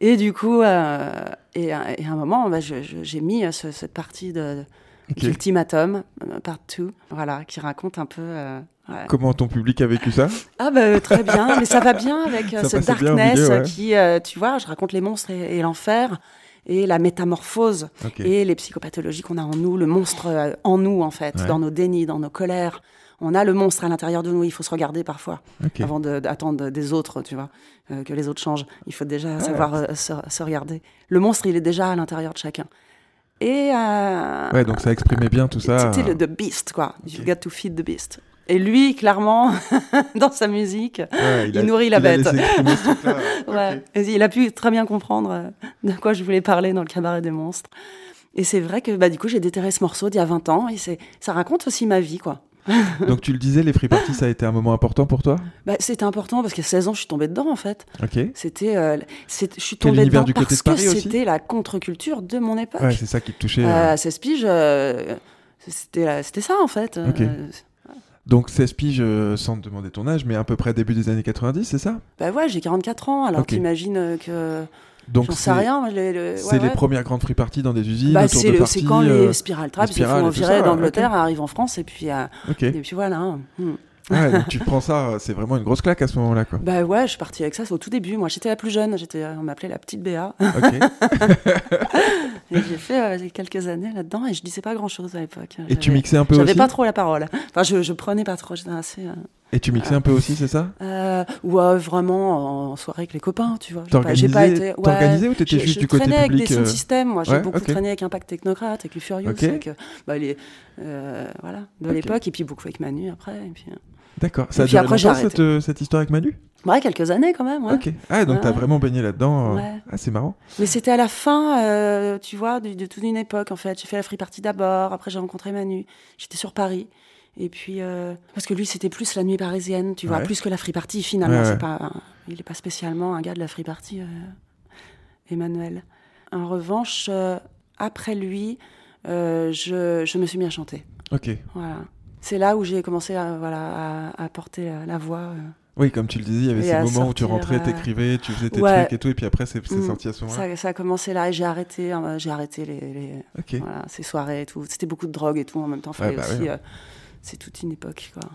[SPEAKER 2] Et du coup, euh, et, à- et à un moment, bah, j'ai mis euh, ce- cette partie de,
[SPEAKER 1] Ok.
[SPEAKER 2] d'Ultimatum, euh, part 2, voilà, qui raconte un peu. euh, ouais.
[SPEAKER 1] Comment ton public a vécu ça?
[SPEAKER 2] Ah bah euh, très bien, mais ça va bien avec euh, ce darkness
[SPEAKER 1] milieu,
[SPEAKER 2] euh,
[SPEAKER 1] ouais.
[SPEAKER 2] qui, euh, tu vois, je raconte les monstres et, et l'enfer et la métamorphose et les psychopathologies qu'on a en nous, le monstre euh, en nous en fait,
[SPEAKER 1] Ouais.
[SPEAKER 2] dans nos dénis, dans nos colères. On a le monstre à l'intérieur de nous, il faut se regarder parfois avant de- d'attendre des autres, tu vois, euh, que les autres changent. Il faut déjà savoir euh, se, se regarder. Le monstre, il est déjà à l'intérieur de chacun. Et euh,
[SPEAKER 1] Ouais, donc ça exprimait bien tout ça.
[SPEAKER 2] c'était le the beast, quoi. You got to feed the beast. Et lui, clairement, dans sa musique,
[SPEAKER 1] Ouais,
[SPEAKER 2] il nourrit la
[SPEAKER 1] il
[SPEAKER 2] bête. ouais. Il a pu très bien comprendre euh, de quoi je voulais parler dans le cabaret des monstres. Et c'est vrai que bah, du coup, j'ai déterré ce morceau d'il y a 20 ans et ça raconte aussi ma vie, quoi.
[SPEAKER 1] Donc tu le disais, les free parties, ça a été un moment important pour toi?
[SPEAKER 2] Bah, c'était important parce qu'à 16 ans, je suis tombée dedans, en fait.
[SPEAKER 1] Ok.
[SPEAKER 2] C'était, euh, je suis tombée dedans
[SPEAKER 1] du côté
[SPEAKER 2] parce
[SPEAKER 1] de Paris
[SPEAKER 2] que c'était la contre-culture de mon époque.
[SPEAKER 1] Ouais, c'est ça qui te touchait.
[SPEAKER 2] Euh,
[SPEAKER 1] euh.
[SPEAKER 2] à 16 piges, euh, c'était, ça, en fait.
[SPEAKER 1] Ok.
[SPEAKER 2] Euh,
[SPEAKER 1] Donc 16 piges, euh, sans te demander ton âge, mais à peu près début des années 90, c'est ça?
[SPEAKER 2] Bah ouais, j'ai 44 ans, alors
[SPEAKER 1] Ok.
[SPEAKER 2] t'imagines euh, que...
[SPEAKER 1] Donc
[SPEAKER 2] J'en sais
[SPEAKER 1] c'est
[SPEAKER 2] rien. les- le-
[SPEAKER 1] c'est
[SPEAKER 2] ouais,
[SPEAKER 1] les
[SPEAKER 2] ouais.
[SPEAKER 1] premières grandes free parties dans des usines,
[SPEAKER 2] Bah, c'est,
[SPEAKER 1] de
[SPEAKER 2] le-
[SPEAKER 1] parties.
[SPEAKER 2] c'est quand les
[SPEAKER 1] euh,
[SPEAKER 2] Spiral Trap
[SPEAKER 1] les
[SPEAKER 2] se font virer d'Angleterre, arrivent en France, et puis, euh, et puis voilà. hein. Hmm.
[SPEAKER 1] Ouais, donc tu te prends ça, c'est vraiment une grosse claque à ce moment-là, quoi.
[SPEAKER 2] Bah ouais, je suis partie avec ça, c'est au tout début. Moi, j'étais la plus jeune, j'étais, on m'appelait la petite Béa. Et j'ai fait euh, quelques années là-dedans, et je disais pas grand-chose à l'époque.
[SPEAKER 1] Et tu
[SPEAKER 2] J'avais-
[SPEAKER 1] mixais un peu
[SPEAKER 2] J'avais
[SPEAKER 1] aussi
[SPEAKER 2] pas trop la parole. Enfin, je, je prenais pas trop, j'étais assez... euh,
[SPEAKER 1] Et tu mixais un peu aussi, c'est ça?
[SPEAKER 2] Euh, ouais, vraiment en soirée avec les copains, tu vois. J'ai pas- J'ai pas
[SPEAKER 1] T'organisais
[SPEAKER 2] été.
[SPEAKER 1] t'organisais ou t'étais juste
[SPEAKER 2] je
[SPEAKER 1] du côté
[SPEAKER 2] traînais
[SPEAKER 1] public
[SPEAKER 2] avec des
[SPEAKER 1] euh,
[SPEAKER 2] sound systems. Moi, j'ai
[SPEAKER 1] ouais,
[SPEAKER 2] beaucoup traîné avec Impact Technocrate, avec les Furious, avec euh, bah, les, euh, voilà, de l'époque, et puis beaucoup avec Manu après. Et puis, euh,
[SPEAKER 1] D'accord. Ça a duré
[SPEAKER 2] après,
[SPEAKER 1] longtemps, cette, euh, cette histoire avec Manu?
[SPEAKER 2] Ouais, quelques années quand même. Ouais.
[SPEAKER 1] Ok. Ah, donc
[SPEAKER 2] Ouais,
[SPEAKER 1] t'as
[SPEAKER 2] ouais.
[SPEAKER 1] vraiment baigné là-dedans. euh.
[SPEAKER 2] Ouais.
[SPEAKER 1] Ah, c'est marrant.
[SPEAKER 2] Mais c'était à la fin, euh, tu vois, de, de toute une époque en fait. J'ai fait la free party d'abord, après j'ai rencontré Manu. J'étais sur Paris. Et puis, euh, parce que lui, c'était plus la nuit parisienne, tu vois, plus que la free party finalement. Pas, il n'est pas spécialement un gars de la free party, euh, Emmanuel. En revanche, euh, après lui, euh, je, je me suis mis à chanter.
[SPEAKER 1] Ok.
[SPEAKER 2] Voilà. C'est là où j'ai commencé à, voilà, à, à porter la voix. euh.
[SPEAKER 1] Oui, comme tu le disais, il y avait
[SPEAKER 2] Et
[SPEAKER 1] ces moments où tu rentrais,
[SPEAKER 2] euh,
[SPEAKER 1] t'écrivais, tu faisais tes
[SPEAKER 2] ouais.
[SPEAKER 1] trucs et tout, et puis après c'est
[SPEAKER 2] Mm.
[SPEAKER 1] sorti à ce moment-là.
[SPEAKER 2] Ça, ça a commencé là et j'ai arrêté, euh, j'ai arrêté les, les-
[SPEAKER 1] Ok.
[SPEAKER 2] voilà, ces soirées et tout. C'était beaucoup de drogue et tout en même temps.
[SPEAKER 1] Bah
[SPEAKER 2] aussi,
[SPEAKER 1] ouais.
[SPEAKER 2] euh, c'est toute une époque. Quoi.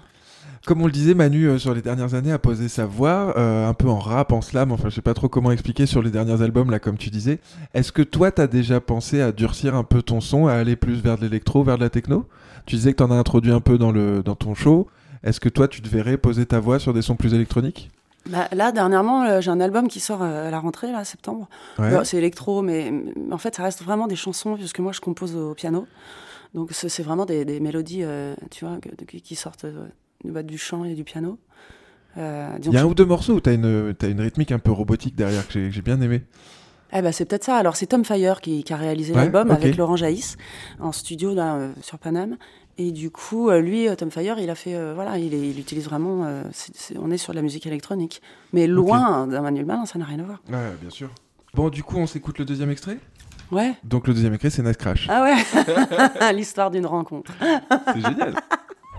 [SPEAKER 1] Comme on le disait, Manu, euh, sur les dernières années, a posé sa voix, euh, un peu en rap, en slam, enfin je sais pas trop comment expliquer sur les derniers albums, là, comme tu disais. Est-ce que toi, t'as déjà pensé à durcir un peu ton son, à aller plus vers de l'électro, vers de la techno? Tu disais que t'en as introduit un peu dans, le, dans ton show. Est-ce que toi, tu te verrais poser ta voix sur des sons plus électroniques?
[SPEAKER 2] Bah, là, dernièrement, euh, j'ai un album qui sort à la rentrée, là, septembre.
[SPEAKER 1] Ouais.
[SPEAKER 2] C'est électro, mais en fait, ça reste vraiment des chansons, puisque moi, je compose au piano. Donc, c'est vraiment des, des mélodies, euh, tu vois, qui sortent euh, du chant et du piano. Euh,
[SPEAKER 1] Il y a un ou deux morceaux où une, t'as une rythmique un peu robotique derrière que j'ai- bien aimé.
[SPEAKER 2] Eh ben, c'est peut-être ça. Alors, c'est Tom Fire qui, qui a réalisé
[SPEAKER 1] Ouais,
[SPEAKER 2] l'album avec Laurent Jaïs en studio là, euh, sur Paname. Et du coup, euh, lui, Tom Fire, il a fait, euh, voilà, il, est- il utilise vraiment. euh, on est sur de la musique électronique, mais loin d'un Manuel Malin, ça n'a rien à voir.
[SPEAKER 1] Ouais, bien sûr. Bon, du coup, on s'écoute le deuxième extrait?
[SPEAKER 2] Ouais.
[SPEAKER 1] Donc le deuxième extrait, c'est Night Crash.
[SPEAKER 2] Ah ouais. L'histoire d'une rencontre.
[SPEAKER 1] C'est génial.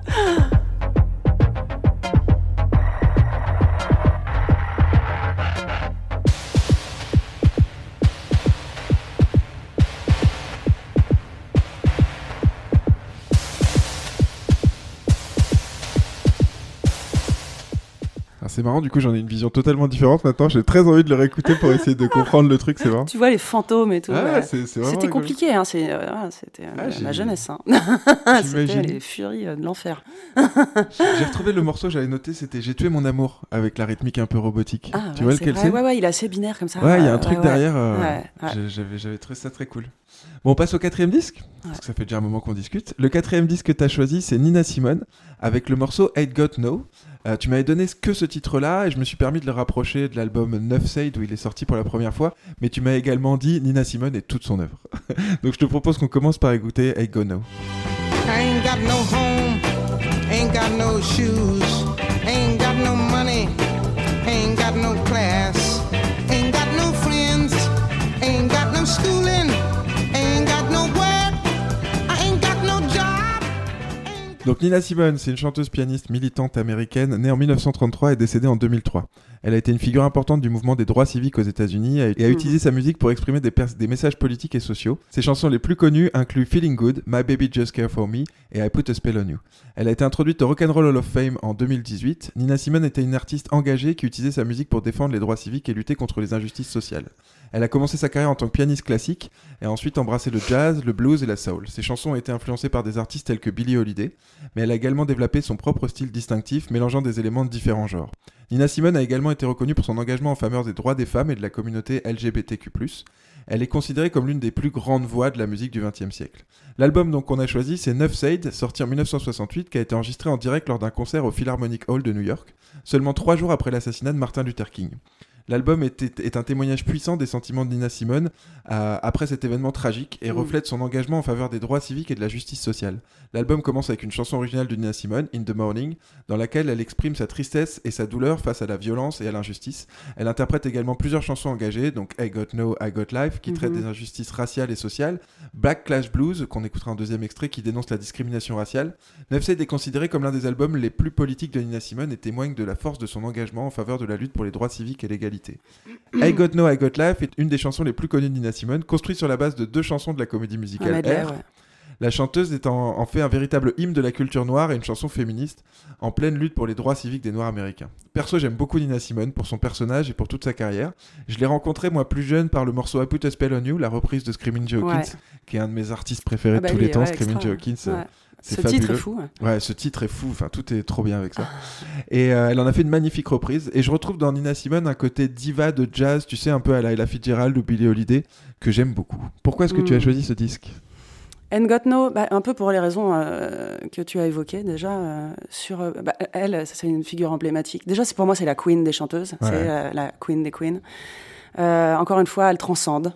[SPEAKER 1] c'est marrant, du coup, j'en ai une vision totalement différente maintenant. J'ai très envie de le réécouter pour essayer de comprendre le truc, c'est marrant.
[SPEAKER 2] Tu vois les fantômes et tout.
[SPEAKER 1] Ah ouais,
[SPEAKER 2] C'était compliqué, hein, euh, voilà, c'était euh,
[SPEAKER 1] Ah,
[SPEAKER 2] ma jeunesse. Hein. c'était les furies euh, de l'enfer.
[SPEAKER 1] J'ai retrouvé le morceau, j'avais noté, c'était J'ai tué mon amour avec la rythmique un peu robotique.
[SPEAKER 2] Ah,
[SPEAKER 1] tu
[SPEAKER 2] ouais,
[SPEAKER 1] vois lequel c'est?
[SPEAKER 2] Ouais, ouais, il est assez binaire comme ça.
[SPEAKER 1] Ouais, il y a
[SPEAKER 2] Euh,
[SPEAKER 1] un truc derrière. euh, j'avais trouvé ça très cool. Bon, on passe au quatrième disque, parce que ça fait déjà un moment qu'on discute. Le quatrième disque que tu as choisi, c'est Nina Simone, avec le morceau Ain't Got No. Euh, tu m'avais donné que ce titre-là et je me suis permis de le rapprocher de l'album Neuf Side où il est sorti pour la première fois, mais tu m'as également dit Nina Simone et toute son œuvre. Donc je te propose qu'on commence par écouter. I
[SPEAKER 6] ain't got no home, ain't got no shoes, ain't got no
[SPEAKER 1] Donc Nina Simone, c'est une chanteuse pianiste militante américaine née en 1933 et décédée en 2003. Elle a été une figure importante du mouvement des droits civiques aux États-Unis et a utilisé sa musique pour exprimer des messages politiques et sociaux. Ses chansons les plus connues incluent Feeling Good, My Baby Just Care For Me et I Put a Spell On You. Elle a été introduite au Rock'n'Roll Hall of Fame en 2018. Nina Simone était une artiste engagée qui utilisait sa musique pour défendre les droits civiques et lutter contre les injustices sociales. Elle a commencé sa carrière en tant que pianiste classique et a ensuite embrassé le jazz, le blues et la soul. Ses chansons ont été influencées par des artistes tels que Billie Holiday, mais elle a également développé son propre style distinctif mélangeant des éléments de différents genres. Nina Simone a également été reconnue pour son engagement en faveur des droits des femmes et de la communauté LGBTQ+. Elle est considérée comme l'une des plus grandes voix de la musique du XXe siècle. L'album qu'on a choisi, c'est Neuf Side, sorti en 1968, qui a été enregistré en direct lors d'un concert au Philharmonic Hall de New York, seulement trois jours après l'assassinat de Martin Luther King. L'album est, est- est un témoignage puissant des sentiments de Nina Simone euh, après cet événement tragique et
[SPEAKER 2] Mm.
[SPEAKER 1] reflète son engagement en faveur des droits civiques et de la justice sociale. L'album commence avec une chanson originale de Nina Simone, In the Morning, dans laquelle elle exprime sa tristesse et sa douleur face à la violence et à l'injustice. Elle interprète également plusieurs chansons engagées, donc I Got No, I Got Life, qui traite
[SPEAKER 2] Mhm.
[SPEAKER 1] des injustices raciales et sociales, Black Clash Blues, qu'on écoutera en deuxième extrait, qui dénonce la discrimination raciale. Neufside est considéré comme l'un des albums les plus politiques de Nina Simone et témoigne de la force de son engagement en faveur de la lutte pour les droits civiques et l'égalité. I Got No, I Got Life est une des chansons les plus connues de Nina Simone, construite sur la base de deux chansons de la comédie musicale
[SPEAKER 2] medley,
[SPEAKER 1] R.
[SPEAKER 2] ouais.
[SPEAKER 1] La chanteuse est en, en fait un véritable hymne de la culture noire et une chanson féministe en pleine lutte pour les droits civiques des Noirs américains. Perso, j'aime beaucoup Nina Simone pour son personnage et pour toute sa carrière. Je l'ai rencontrée moi plus jeune par le morceau I Put a Spell on You, la reprise de Screaming Jay Hawkins,
[SPEAKER 2] Ouais.
[SPEAKER 1] qui est un de mes artistes préférés
[SPEAKER 2] Ah bah
[SPEAKER 1] de tous
[SPEAKER 2] lui,
[SPEAKER 1] les temps.
[SPEAKER 2] ouais,
[SPEAKER 1] Screaming. Jay Hawkins,
[SPEAKER 2] Ce titre est fou. ouais.
[SPEAKER 1] Ouais, ce titre est fou. Enfin, tout est trop bien avec ça. Et euh, elle en a fait une magnifique reprise. Et je retrouve dans Nina Simone un côté diva de jazz, tu sais, un peu à la Ella Fitzgerald ou Billie Holiday, que j'aime beaucoup. Pourquoi est-ce que tu as
[SPEAKER 2] Mm.
[SPEAKER 1] choisi ce disque?
[SPEAKER 2] And Got No, bah, un peu pour les raisons euh, que tu as évoquées déjà. euh, sur, bah, elle, c'est une figure emblématique. Déjà, pour moi, c'est la queen des chanteuses.
[SPEAKER 1] Ouais.
[SPEAKER 2] C'est euh, la queen des queens. Euh, encore une fois, elle transcende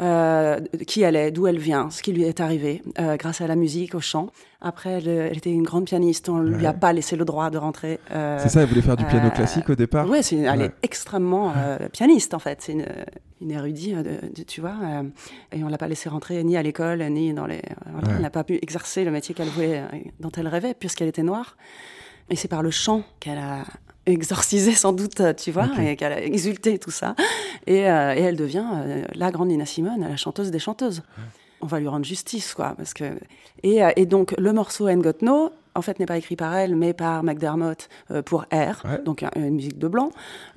[SPEAKER 2] euh, qui elle est, d'où elle vient, ce qui lui est arrivé, euh, grâce à la musique, au chant. Après, elle, elle était une grande pianiste. On lui a pas laissé le droit de rentrer.
[SPEAKER 1] C'est ça, elle voulait faire du piano classique au départ
[SPEAKER 2] Ouais, une- elle est extrêmement pianiste en fait. C'est une, une érudite, tu vois. et on l'a pas laissé rentrer ni à l'école ni dans les. voilà,
[SPEAKER 1] Ouais.
[SPEAKER 2] Elle n'a pas pu exercer le métier qu'elle voulait, dont elle rêvait, puisqu'elle était noire. Et c'est par le chant qu'elle a exorcisé sans doute, euh, tu vois, et qu'elle a exulté tout ça. Et, euh, et elle devient euh, la grande Nina Simone, la chanteuse des chanteuses. On va lui rendre justice, quoi, parce que et, et donc le morceau And Got No, en fait, n'est pas écrit par elle, mais par McDermott euh, pour R,
[SPEAKER 1] Ouais.
[SPEAKER 2] donc un- une musique de blanc,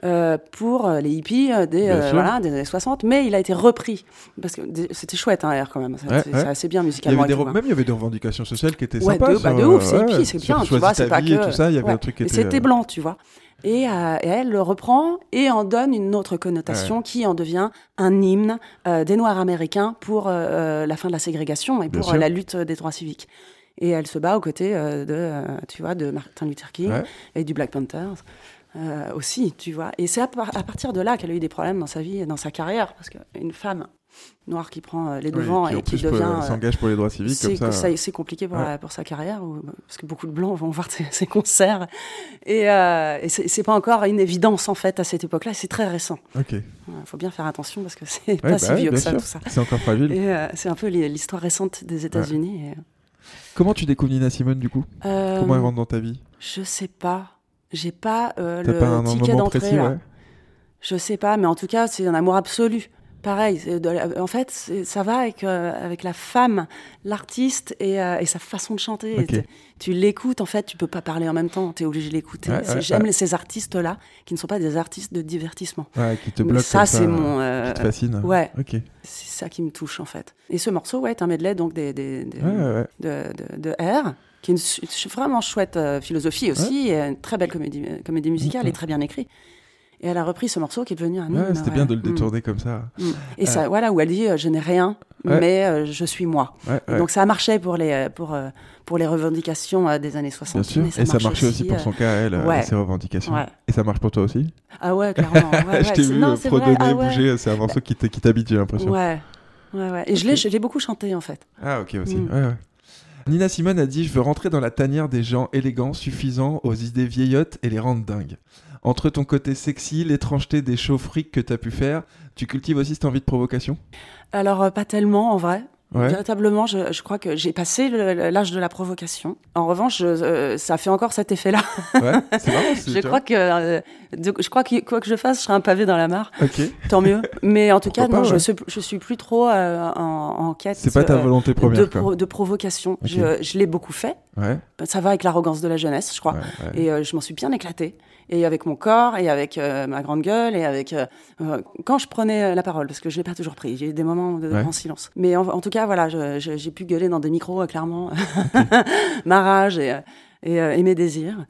[SPEAKER 2] euh, pour euh, les hippies des, euh, voilà, des années 60, mais il a été repris parce que c'était chouette, hein, R quand même, c'est
[SPEAKER 1] Ouais,
[SPEAKER 2] c'est
[SPEAKER 1] ouais.
[SPEAKER 2] assez bien
[SPEAKER 1] Il y
[SPEAKER 2] musicalement.
[SPEAKER 1] avait des
[SPEAKER 2] et tout,
[SPEAKER 1] re-
[SPEAKER 2] hein.
[SPEAKER 1] Même il y avait des revendications sociales qui étaient
[SPEAKER 2] Ouais,
[SPEAKER 1] sympas.
[SPEAKER 2] de, bah, de ouf, c'est hippie, c'est bien, tu vois, c'est pas que...
[SPEAKER 1] tout ça, il y avait
[SPEAKER 2] ouais.
[SPEAKER 1] un truc qui
[SPEAKER 2] Et
[SPEAKER 1] était...
[SPEAKER 2] c'était blanc, tu vois. Et, euh, et elle le reprend et en donne une autre connotation qui en devient un hymne euh, des Noirs américains pour euh, la fin de la ségrégation et pour la lutte des droits civiques. Et elle se bat aux côtés euh, de, euh, tu vois, de Martin Luther King
[SPEAKER 1] Ouais.
[SPEAKER 2] et du Black Panthers euh, aussi, tu vois. Et c'est à, par- à partir de là qu'elle a eu des problèmes dans sa vie et dans sa carrière, parce qu'une femme noire qui prend euh, les devants et qui devient...
[SPEAKER 1] s'engage pour les droits civiques
[SPEAKER 2] c'est
[SPEAKER 1] comme ça.
[SPEAKER 2] c'est compliqué pour,
[SPEAKER 1] Ouais.
[SPEAKER 2] la- pour sa carrière, parce que beaucoup de blancs vont voir ses, ses concerts. Et, euh, et c'est pas encore une évidence, en fait, à cette époque-là, c'est très récent.
[SPEAKER 1] Ok.
[SPEAKER 2] Il faut bien faire attention, parce que c'est
[SPEAKER 1] Ouais,
[SPEAKER 2] pas
[SPEAKER 1] bah
[SPEAKER 2] si
[SPEAKER 1] ouais,
[SPEAKER 2] vieux que ça,
[SPEAKER 1] sûr.
[SPEAKER 2] tout ça.
[SPEAKER 1] C'est encore fragile.
[SPEAKER 2] Euh, c'est un peu l'histoire récente des États-Unis. et,
[SPEAKER 1] Comment tu découvres Nina Simone du coup?
[SPEAKER 2] Euh,
[SPEAKER 1] Comment elle rentre dans ta vie?
[SPEAKER 2] Je sais pas. J'ai pas euh,
[SPEAKER 1] T'as pas un
[SPEAKER 2] le ticket d'entrée,
[SPEAKER 1] ouais?
[SPEAKER 2] Je sais pas, mais en tout cas, c'est un amour absolu. Pareil, en fait, ça va avec, euh, avec la femme, l'artiste et, euh, et sa façon de chanter. Tu l'écoutes, en fait, tu peux pas parler en même temps, tu es obligé de l'écouter.
[SPEAKER 1] Ouais,
[SPEAKER 2] C'est-
[SPEAKER 1] ouais,
[SPEAKER 2] J'aime
[SPEAKER 1] ouais.
[SPEAKER 2] ces artistes-là, qui ne sont pas des artistes de divertissement.
[SPEAKER 1] Qui te
[SPEAKER 2] Mais
[SPEAKER 1] bloque
[SPEAKER 2] ça, c'est mon...
[SPEAKER 1] Qui
[SPEAKER 2] euh,
[SPEAKER 1] te fascine
[SPEAKER 2] ouais.
[SPEAKER 1] Ok.
[SPEAKER 2] C'est ça qui me touche, en fait. Et ce morceau, ouais, est un medley donc des, des- de, de, de R, qui est une vraiment chouette euh, philosophie aussi, et une très belle comédie, euh, comédie musicale et très bien écrit. Et elle a repris ce morceau qui est devenu un
[SPEAKER 1] Ouais,
[SPEAKER 2] hymne.
[SPEAKER 1] c'était
[SPEAKER 2] ouais.
[SPEAKER 1] bien de le
[SPEAKER 2] Mm.
[SPEAKER 1] détourner comme ça.
[SPEAKER 2] Mm. Et
[SPEAKER 1] Euh.
[SPEAKER 2] ça, voilà, où elle dit euh, Je n'ai rien,
[SPEAKER 1] Ouais.
[SPEAKER 2] mais euh, je suis moi. Donc ça marchait pour les, pour, pour les revendications des années 60.
[SPEAKER 1] Bien sûr. Et ça marchait aussi pour son cas, elle, et ses revendications. Et ça marche pour toi aussi?
[SPEAKER 2] Ah ouais, clairement.
[SPEAKER 1] Je t'ai vu
[SPEAKER 2] non,
[SPEAKER 1] fredonner,
[SPEAKER 2] ah
[SPEAKER 1] bouger, c'est un morceau qui t'habite, j'ai l'impression.
[SPEAKER 2] Ouais, ouais, ouais. Et je l'ai- je l'ai beaucoup chanté en fait.
[SPEAKER 1] Ah ok aussi.
[SPEAKER 2] Mm.
[SPEAKER 1] Ouais, ouais. Nina Simone a dit Je veux rentrer dans la tanière des gens élégants, suffisants, aux idées vieillottes et les rendre dingues. Entre ton côté sexy, l'étrangeté des shows fric que t'as pu faire, tu cultives aussi cette envie de provocation?
[SPEAKER 2] Alors, euh, pas tellement en vrai.
[SPEAKER 1] Ouais.
[SPEAKER 2] Véritablement, je, je crois que j'ai passé l'âge de la provocation. En revanche, je- euh, ça fait encore cet effet-là.
[SPEAKER 1] Ouais, c'est marrant. c'est-
[SPEAKER 2] je
[SPEAKER 1] tu
[SPEAKER 2] crois que, euh, de- je crois que quoi que je fasse, je serai un pavé dans la mare. Tant mieux. Mais en tout
[SPEAKER 1] Pourquoi
[SPEAKER 2] cas,
[SPEAKER 1] pas,
[SPEAKER 2] non, je, suis, je suis plus trop euh, en, en quête.
[SPEAKER 1] C'est pas ta volonté première,
[SPEAKER 2] de,
[SPEAKER 1] quoi.
[SPEAKER 2] de provocation. Je l'ai beaucoup fait.
[SPEAKER 1] Ouais.
[SPEAKER 2] Ça va avec l'arrogance de la jeunesse, je crois.
[SPEAKER 1] Ouais, ouais.
[SPEAKER 2] Et euh, je m'en suis bien éclatée. Et avec mon corps, et avec euh, ma grande gueule, et avec euh, euh, quand je prenais euh, la parole, parce que je l'ai pas toujours pris. J'ai eu des moments de grand silence. Mais en, en tout cas, voilà, j'ai pu gueuler dans des micros, euh, clairement, ma rage et, euh, et, euh, et mes désirs.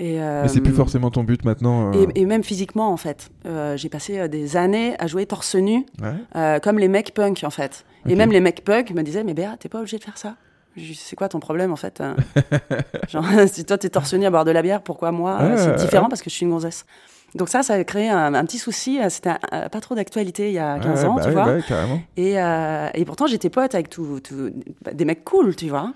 [SPEAKER 2] Et,
[SPEAKER 1] Mais c'est
[SPEAKER 2] euh,
[SPEAKER 1] plus forcément ton but maintenant. euh,
[SPEAKER 2] et, et même physiquement, en fait. Euh, j'ai passé euh, des années à jouer torse nu,
[SPEAKER 1] Ouais.
[SPEAKER 2] euh, comme les mecs punk, en fait. Et même les mecs punk me disaient, mais Béa, t'es pas obligé de faire ça. C'est quoi ton problème, en fait hein Genre, si toi, t'es torse nu à boire de la bière, pourquoi moi euh, C'est
[SPEAKER 1] ouais,
[SPEAKER 2] différent parce que je suis une gonzesse? Donc ça, ça a créé un, un petit souci. euh, C'était euh, pas trop d'actualité il y a
[SPEAKER 1] Ouais,
[SPEAKER 2] 15
[SPEAKER 1] ouais,
[SPEAKER 2] ans,
[SPEAKER 1] bah
[SPEAKER 2] tu vois.
[SPEAKER 1] bah.
[SPEAKER 2] Et, euh, et pourtant, j'étais pote avec tout, tout- bah, des mecs cool, tu vois.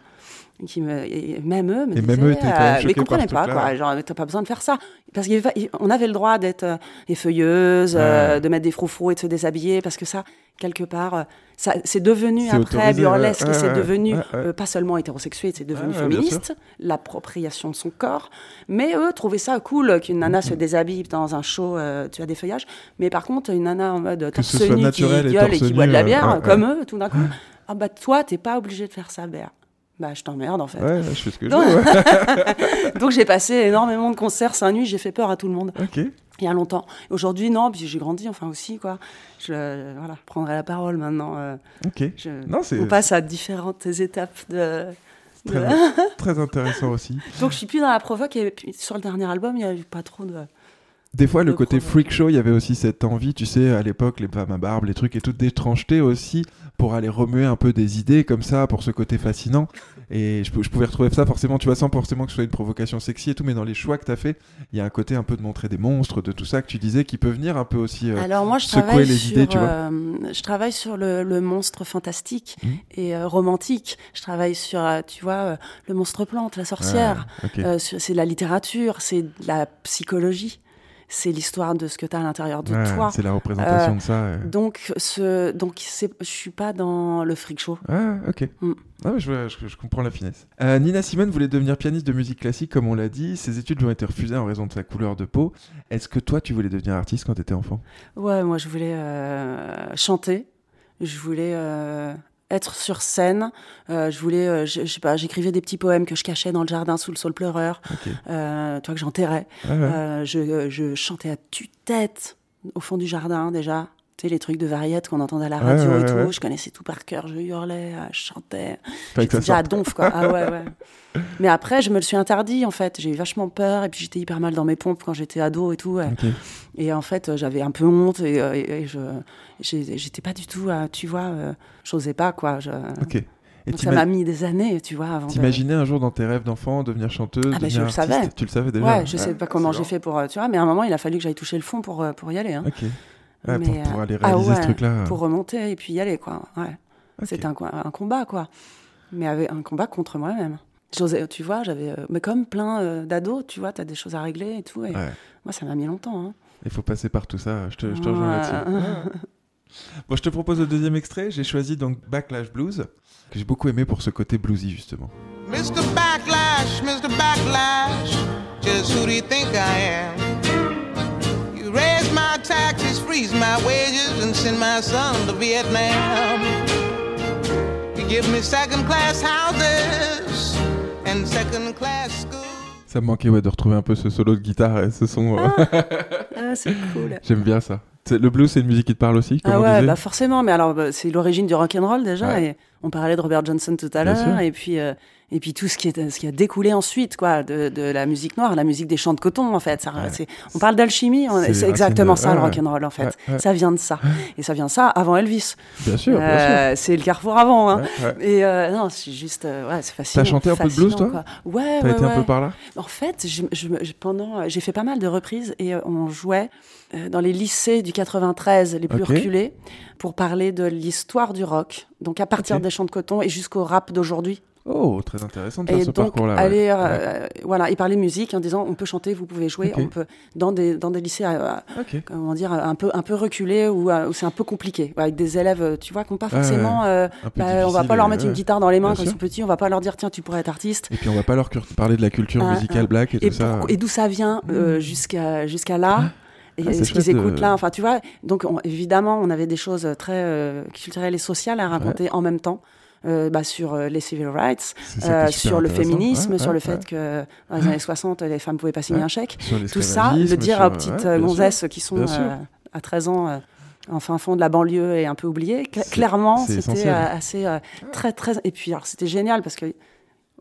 [SPEAKER 2] Qui me, et même eux me
[SPEAKER 1] Et
[SPEAKER 2] disaient,
[SPEAKER 1] même eux étaient
[SPEAKER 2] euh, mais comprenaient pas, quoi. Genre, t'as pas besoin de faire ça. Parce qu'on avait le droit d'être euh, effeuilleuse, euh,
[SPEAKER 1] Ouais.
[SPEAKER 2] de mettre des froufrous et de se déshabiller, parce que ça, quelque part, ça, c'est devenu après burlesque,
[SPEAKER 1] ouais,
[SPEAKER 2] c'est
[SPEAKER 1] ouais,
[SPEAKER 2] devenu euh, pas seulement hétérosexuel, c'est devenu féministe, l'appropriation de son corps. Mais eux trouvaient ça cool qu'une nana
[SPEAKER 1] Mm-hmm.
[SPEAKER 2] se déshabille dans un show, tu as des feuillages. Mais par contre, une nana en mode torse nu qui
[SPEAKER 1] et
[SPEAKER 2] gueule et
[SPEAKER 1] torse
[SPEAKER 2] qui boit de la bière, comme eux, tout d'un coup. Ah bah toi, t'es pas obligé de faire ça, Béa. Bah je t'emmerde en fait.
[SPEAKER 1] Ouais, je fais ce que je
[SPEAKER 2] Donc,
[SPEAKER 1] veux. ouais.
[SPEAKER 2] Donc j'ai passé énormément de concerts seins nus, j'ai fait peur à tout le monde.
[SPEAKER 1] ok.
[SPEAKER 2] Il y a longtemps. Aujourd'hui, non, puis j'ai grandi, enfin aussi, quoi. Je euh, voilà, je prendrai la parole maintenant. euh,
[SPEAKER 1] Ok.
[SPEAKER 2] je-
[SPEAKER 1] Non, c'est-
[SPEAKER 2] on passe à différentes étapes de. de-
[SPEAKER 1] Très, très intéressant aussi.
[SPEAKER 2] Donc je suis plus dans la provoque et puis sur le dernier album, il n'y a eu pas trop de.
[SPEAKER 1] Des fois, le côté freak show, il y avait aussi cette envie, tu sais, à l'époque, les femmes à barbe, les trucs et toute d'étrangeté aussi, pour aller remuer un peu des idées comme ça, pour ce côté fascinant. Et je, pou- je pouvais retrouver ça forcément, tu vois, sans forcément que ce soit une provocation sexy et tout, mais dans les choix que tu as fait, il y a un côté un peu de montrer des monstres, de tout ça que tu disais, qui peut venir un peu aussi euh,
[SPEAKER 2] Alors moi, je
[SPEAKER 1] secouer
[SPEAKER 2] travaille
[SPEAKER 1] les
[SPEAKER 2] sur,
[SPEAKER 1] idées, tu vois.
[SPEAKER 2] euh, je travaille sur le, le monstre fantastique
[SPEAKER 1] Mhm.
[SPEAKER 2] et euh, romantique. Je travaille sur, euh, tu vois, le monstre plante, la sorcière.
[SPEAKER 1] Ah,
[SPEAKER 2] c'est de la littérature, c'est de la psychologie, c'est l'histoire de ce que tu as à l'intérieur de
[SPEAKER 1] Ouais,
[SPEAKER 2] toi.
[SPEAKER 1] c'est la représentation
[SPEAKER 2] Euh,
[SPEAKER 1] de ça. ouais.
[SPEAKER 2] Donc, ce, donc je suis pas dans le freak show.
[SPEAKER 1] Ah, ok.
[SPEAKER 2] Mm.
[SPEAKER 1] Ah, je, je- je comprends la finesse. Euh, Nina Simone voulait devenir pianiste de musique classique, comme on l'a dit. Ses études lui ont été refusées en raison de sa couleur de peau. Est-ce que toi, tu voulais devenir artiste quand tu étais enfant?
[SPEAKER 2] Ouais, moi je voulais euh, chanter, je voulais euh, être sur scène, euh, je voulais, euh, je, je sais pas, j'écrivais des petits poèmes que je cachais dans le jardin sous le sol pleureur, euh, toi que j'enterrais.
[SPEAKER 1] Ah ouais.
[SPEAKER 2] Je, je chantais à tue-tête au fond du jardin déjà. Tu sais, les trucs de variette qu'on entendait à la radio
[SPEAKER 1] ouais,
[SPEAKER 2] et tout.
[SPEAKER 1] ouais.
[SPEAKER 2] Je connaissais tout par cœur. Je hurlais, euh, je chantais. J'étais déjà à donf, quoi. Ah ouais, ouais. Mais après, je me le suis interdit, en fait. J'ai eu vachement peur. Et puis, j'étais hyper mal dans mes pompes quand j'étais ado et tout. Et en fait, euh, j'avais un peu honte. Et, euh, et- et je j'étais pas du tout, tu vois, j'osais pas, quoi. Je...
[SPEAKER 1] Ok. Et
[SPEAKER 2] Donc, ça m'a mis des années, tu vois, avant de...
[SPEAKER 1] T'imaginais un jour dans tes rêves d'enfant devenir chanteuse,
[SPEAKER 2] Ah bah, je le savais.
[SPEAKER 1] Tu le savais déjà
[SPEAKER 2] Ouais, je sais pas comment j'ai fait pour, tu vois, mais à un moment, il a fallu que j'aille toucher le fond pour, pour y aller. Hein.
[SPEAKER 1] Ok. Ouais, pour,
[SPEAKER 2] Mais,
[SPEAKER 1] pour
[SPEAKER 2] euh,
[SPEAKER 1] aller
[SPEAKER 2] ah
[SPEAKER 1] réaliser ce
[SPEAKER 2] ouais,
[SPEAKER 1] truc-là.
[SPEAKER 2] Pour remonter et puis y aller, quoi. Ouais. C'était un, co- un combat, quoi. Mais avec un combat contre moi-même. J'osais, tu vois, j'avais. euh, mais comme plein euh, d'ados, tu vois, t'as des choses à régler et tout. Et
[SPEAKER 1] Ouais.
[SPEAKER 2] Moi, ça m'a mis longtemps. Hein.
[SPEAKER 1] Il faut passer par tout ça. Je te, je te rejoins
[SPEAKER 2] Ouais.
[SPEAKER 1] là-dessus. Bon, je te propose le deuxième extrait. J'ai choisi donc Backlash Blues, que j'ai beaucoup aimé pour ce côté bluesy, justement.
[SPEAKER 6] Mr. Backlash, Mr. Backlash, just who do you think I am? You raise my taxes, freeze my wages, and send my son to Vietnam. You give me second class houses and second class schools.
[SPEAKER 1] Ça me manquait ouais, de retrouver un peu ce solo de guitare et ce son. euh,
[SPEAKER 2] Ah, c'est cool.
[SPEAKER 1] J'aime bien ça. Le blues, c'est une musique qui te parle aussi comme
[SPEAKER 2] Ah ouais, bah forcément. Mais alors, bah, c'est l'origine du rock and roll déjà.
[SPEAKER 1] Ouais.
[SPEAKER 2] Et on parlait de Robert Johnson tout à l'heure, et puis euh, et puis tout ce qui est ce qui a découlé ensuite, quoi, de, de la musique noire, la musique des champs de coton, en fait. Ça, c'est- on parle d'alchimie,
[SPEAKER 1] C'est
[SPEAKER 2] exactement
[SPEAKER 1] de-
[SPEAKER 2] ça le
[SPEAKER 1] ouais,
[SPEAKER 2] rock and roll, en fait.
[SPEAKER 1] ouais, ouais.
[SPEAKER 2] Ça vient de ça, et ça vient de ça avant Elvis.
[SPEAKER 1] Bien sûr,
[SPEAKER 2] Euh,
[SPEAKER 1] sûr.
[SPEAKER 2] c'est le carrefour avant. Hein.
[SPEAKER 1] Ouais, ouais.
[SPEAKER 2] Et euh, non, c'est juste, euh, ouais, c'est fascinant.
[SPEAKER 1] T'as chanté un peu de blues, toi
[SPEAKER 2] quoi. Ouais,
[SPEAKER 1] T'as
[SPEAKER 2] ouais,
[SPEAKER 1] été un peu
[SPEAKER 2] ouais.
[SPEAKER 1] par là
[SPEAKER 2] En fait, je, je me- je- pendant, j'ai fait pas mal de reprises et on jouait dans les lycées du 93 les plus reculés pour parler de l'histoire du rock. Donc à partir des chants de coton et jusqu'au rap d'aujourd'hui.
[SPEAKER 1] Oh, très intéressant de faire
[SPEAKER 2] Et
[SPEAKER 1] ce parcours-là. ouais.
[SPEAKER 2] aller, euh,
[SPEAKER 1] Ouais.
[SPEAKER 2] voilà, et parler musique en disant on peut chanter, vous pouvez jouer, on peut dans des dans des lycées, euh, comment dire, un peu un peu reculés où, euh, où c'est un peu compliqué, avec des élèves, euh, tu vois, qui n'ont pas forcément, euh, bah, on va pas leur
[SPEAKER 1] et-
[SPEAKER 2] mettre une guitare dans les mains
[SPEAKER 1] Bien
[SPEAKER 2] quand ils sont petits, on va pas leur dire tiens tu pourrais être artiste.
[SPEAKER 1] Et puis on va pas leur parler de la culture
[SPEAKER 2] Ah,
[SPEAKER 1] musicale
[SPEAKER 2] ah.
[SPEAKER 1] black et,
[SPEAKER 2] Et,
[SPEAKER 1] tout ça.
[SPEAKER 2] et d'où ça vient euh, jusqu'à jusqu'à là? Et
[SPEAKER 1] Ah,
[SPEAKER 2] ce qu'ils
[SPEAKER 1] de-
[SPEAKER 2] écoutent là, enfin tu vois, donc on- évidemment on avait des choses très euh, culturelles et sociales à raconter en même temps. euh, bah, sur euh, les civil rights, euh, sur le féminisme,
[SPEAKER 1] Ouais,
[SPEAKER 2] sur
[SPEAKER 1] ouais,
[SPEAKER 2] le fait que dans les années 60, les femmes pouvaient pas signer un chèque. Tout ça, le dire
[SPEAKER 1] sur-
[SPEAKER 2] aux petites euh, gonzesses qui sont euh, à 13 ans euh, en fin fond de la banlieue et un peu oubliées. Cla- clairement, c'était euh, assez euh, très très. Et puis alors c'était génial parce que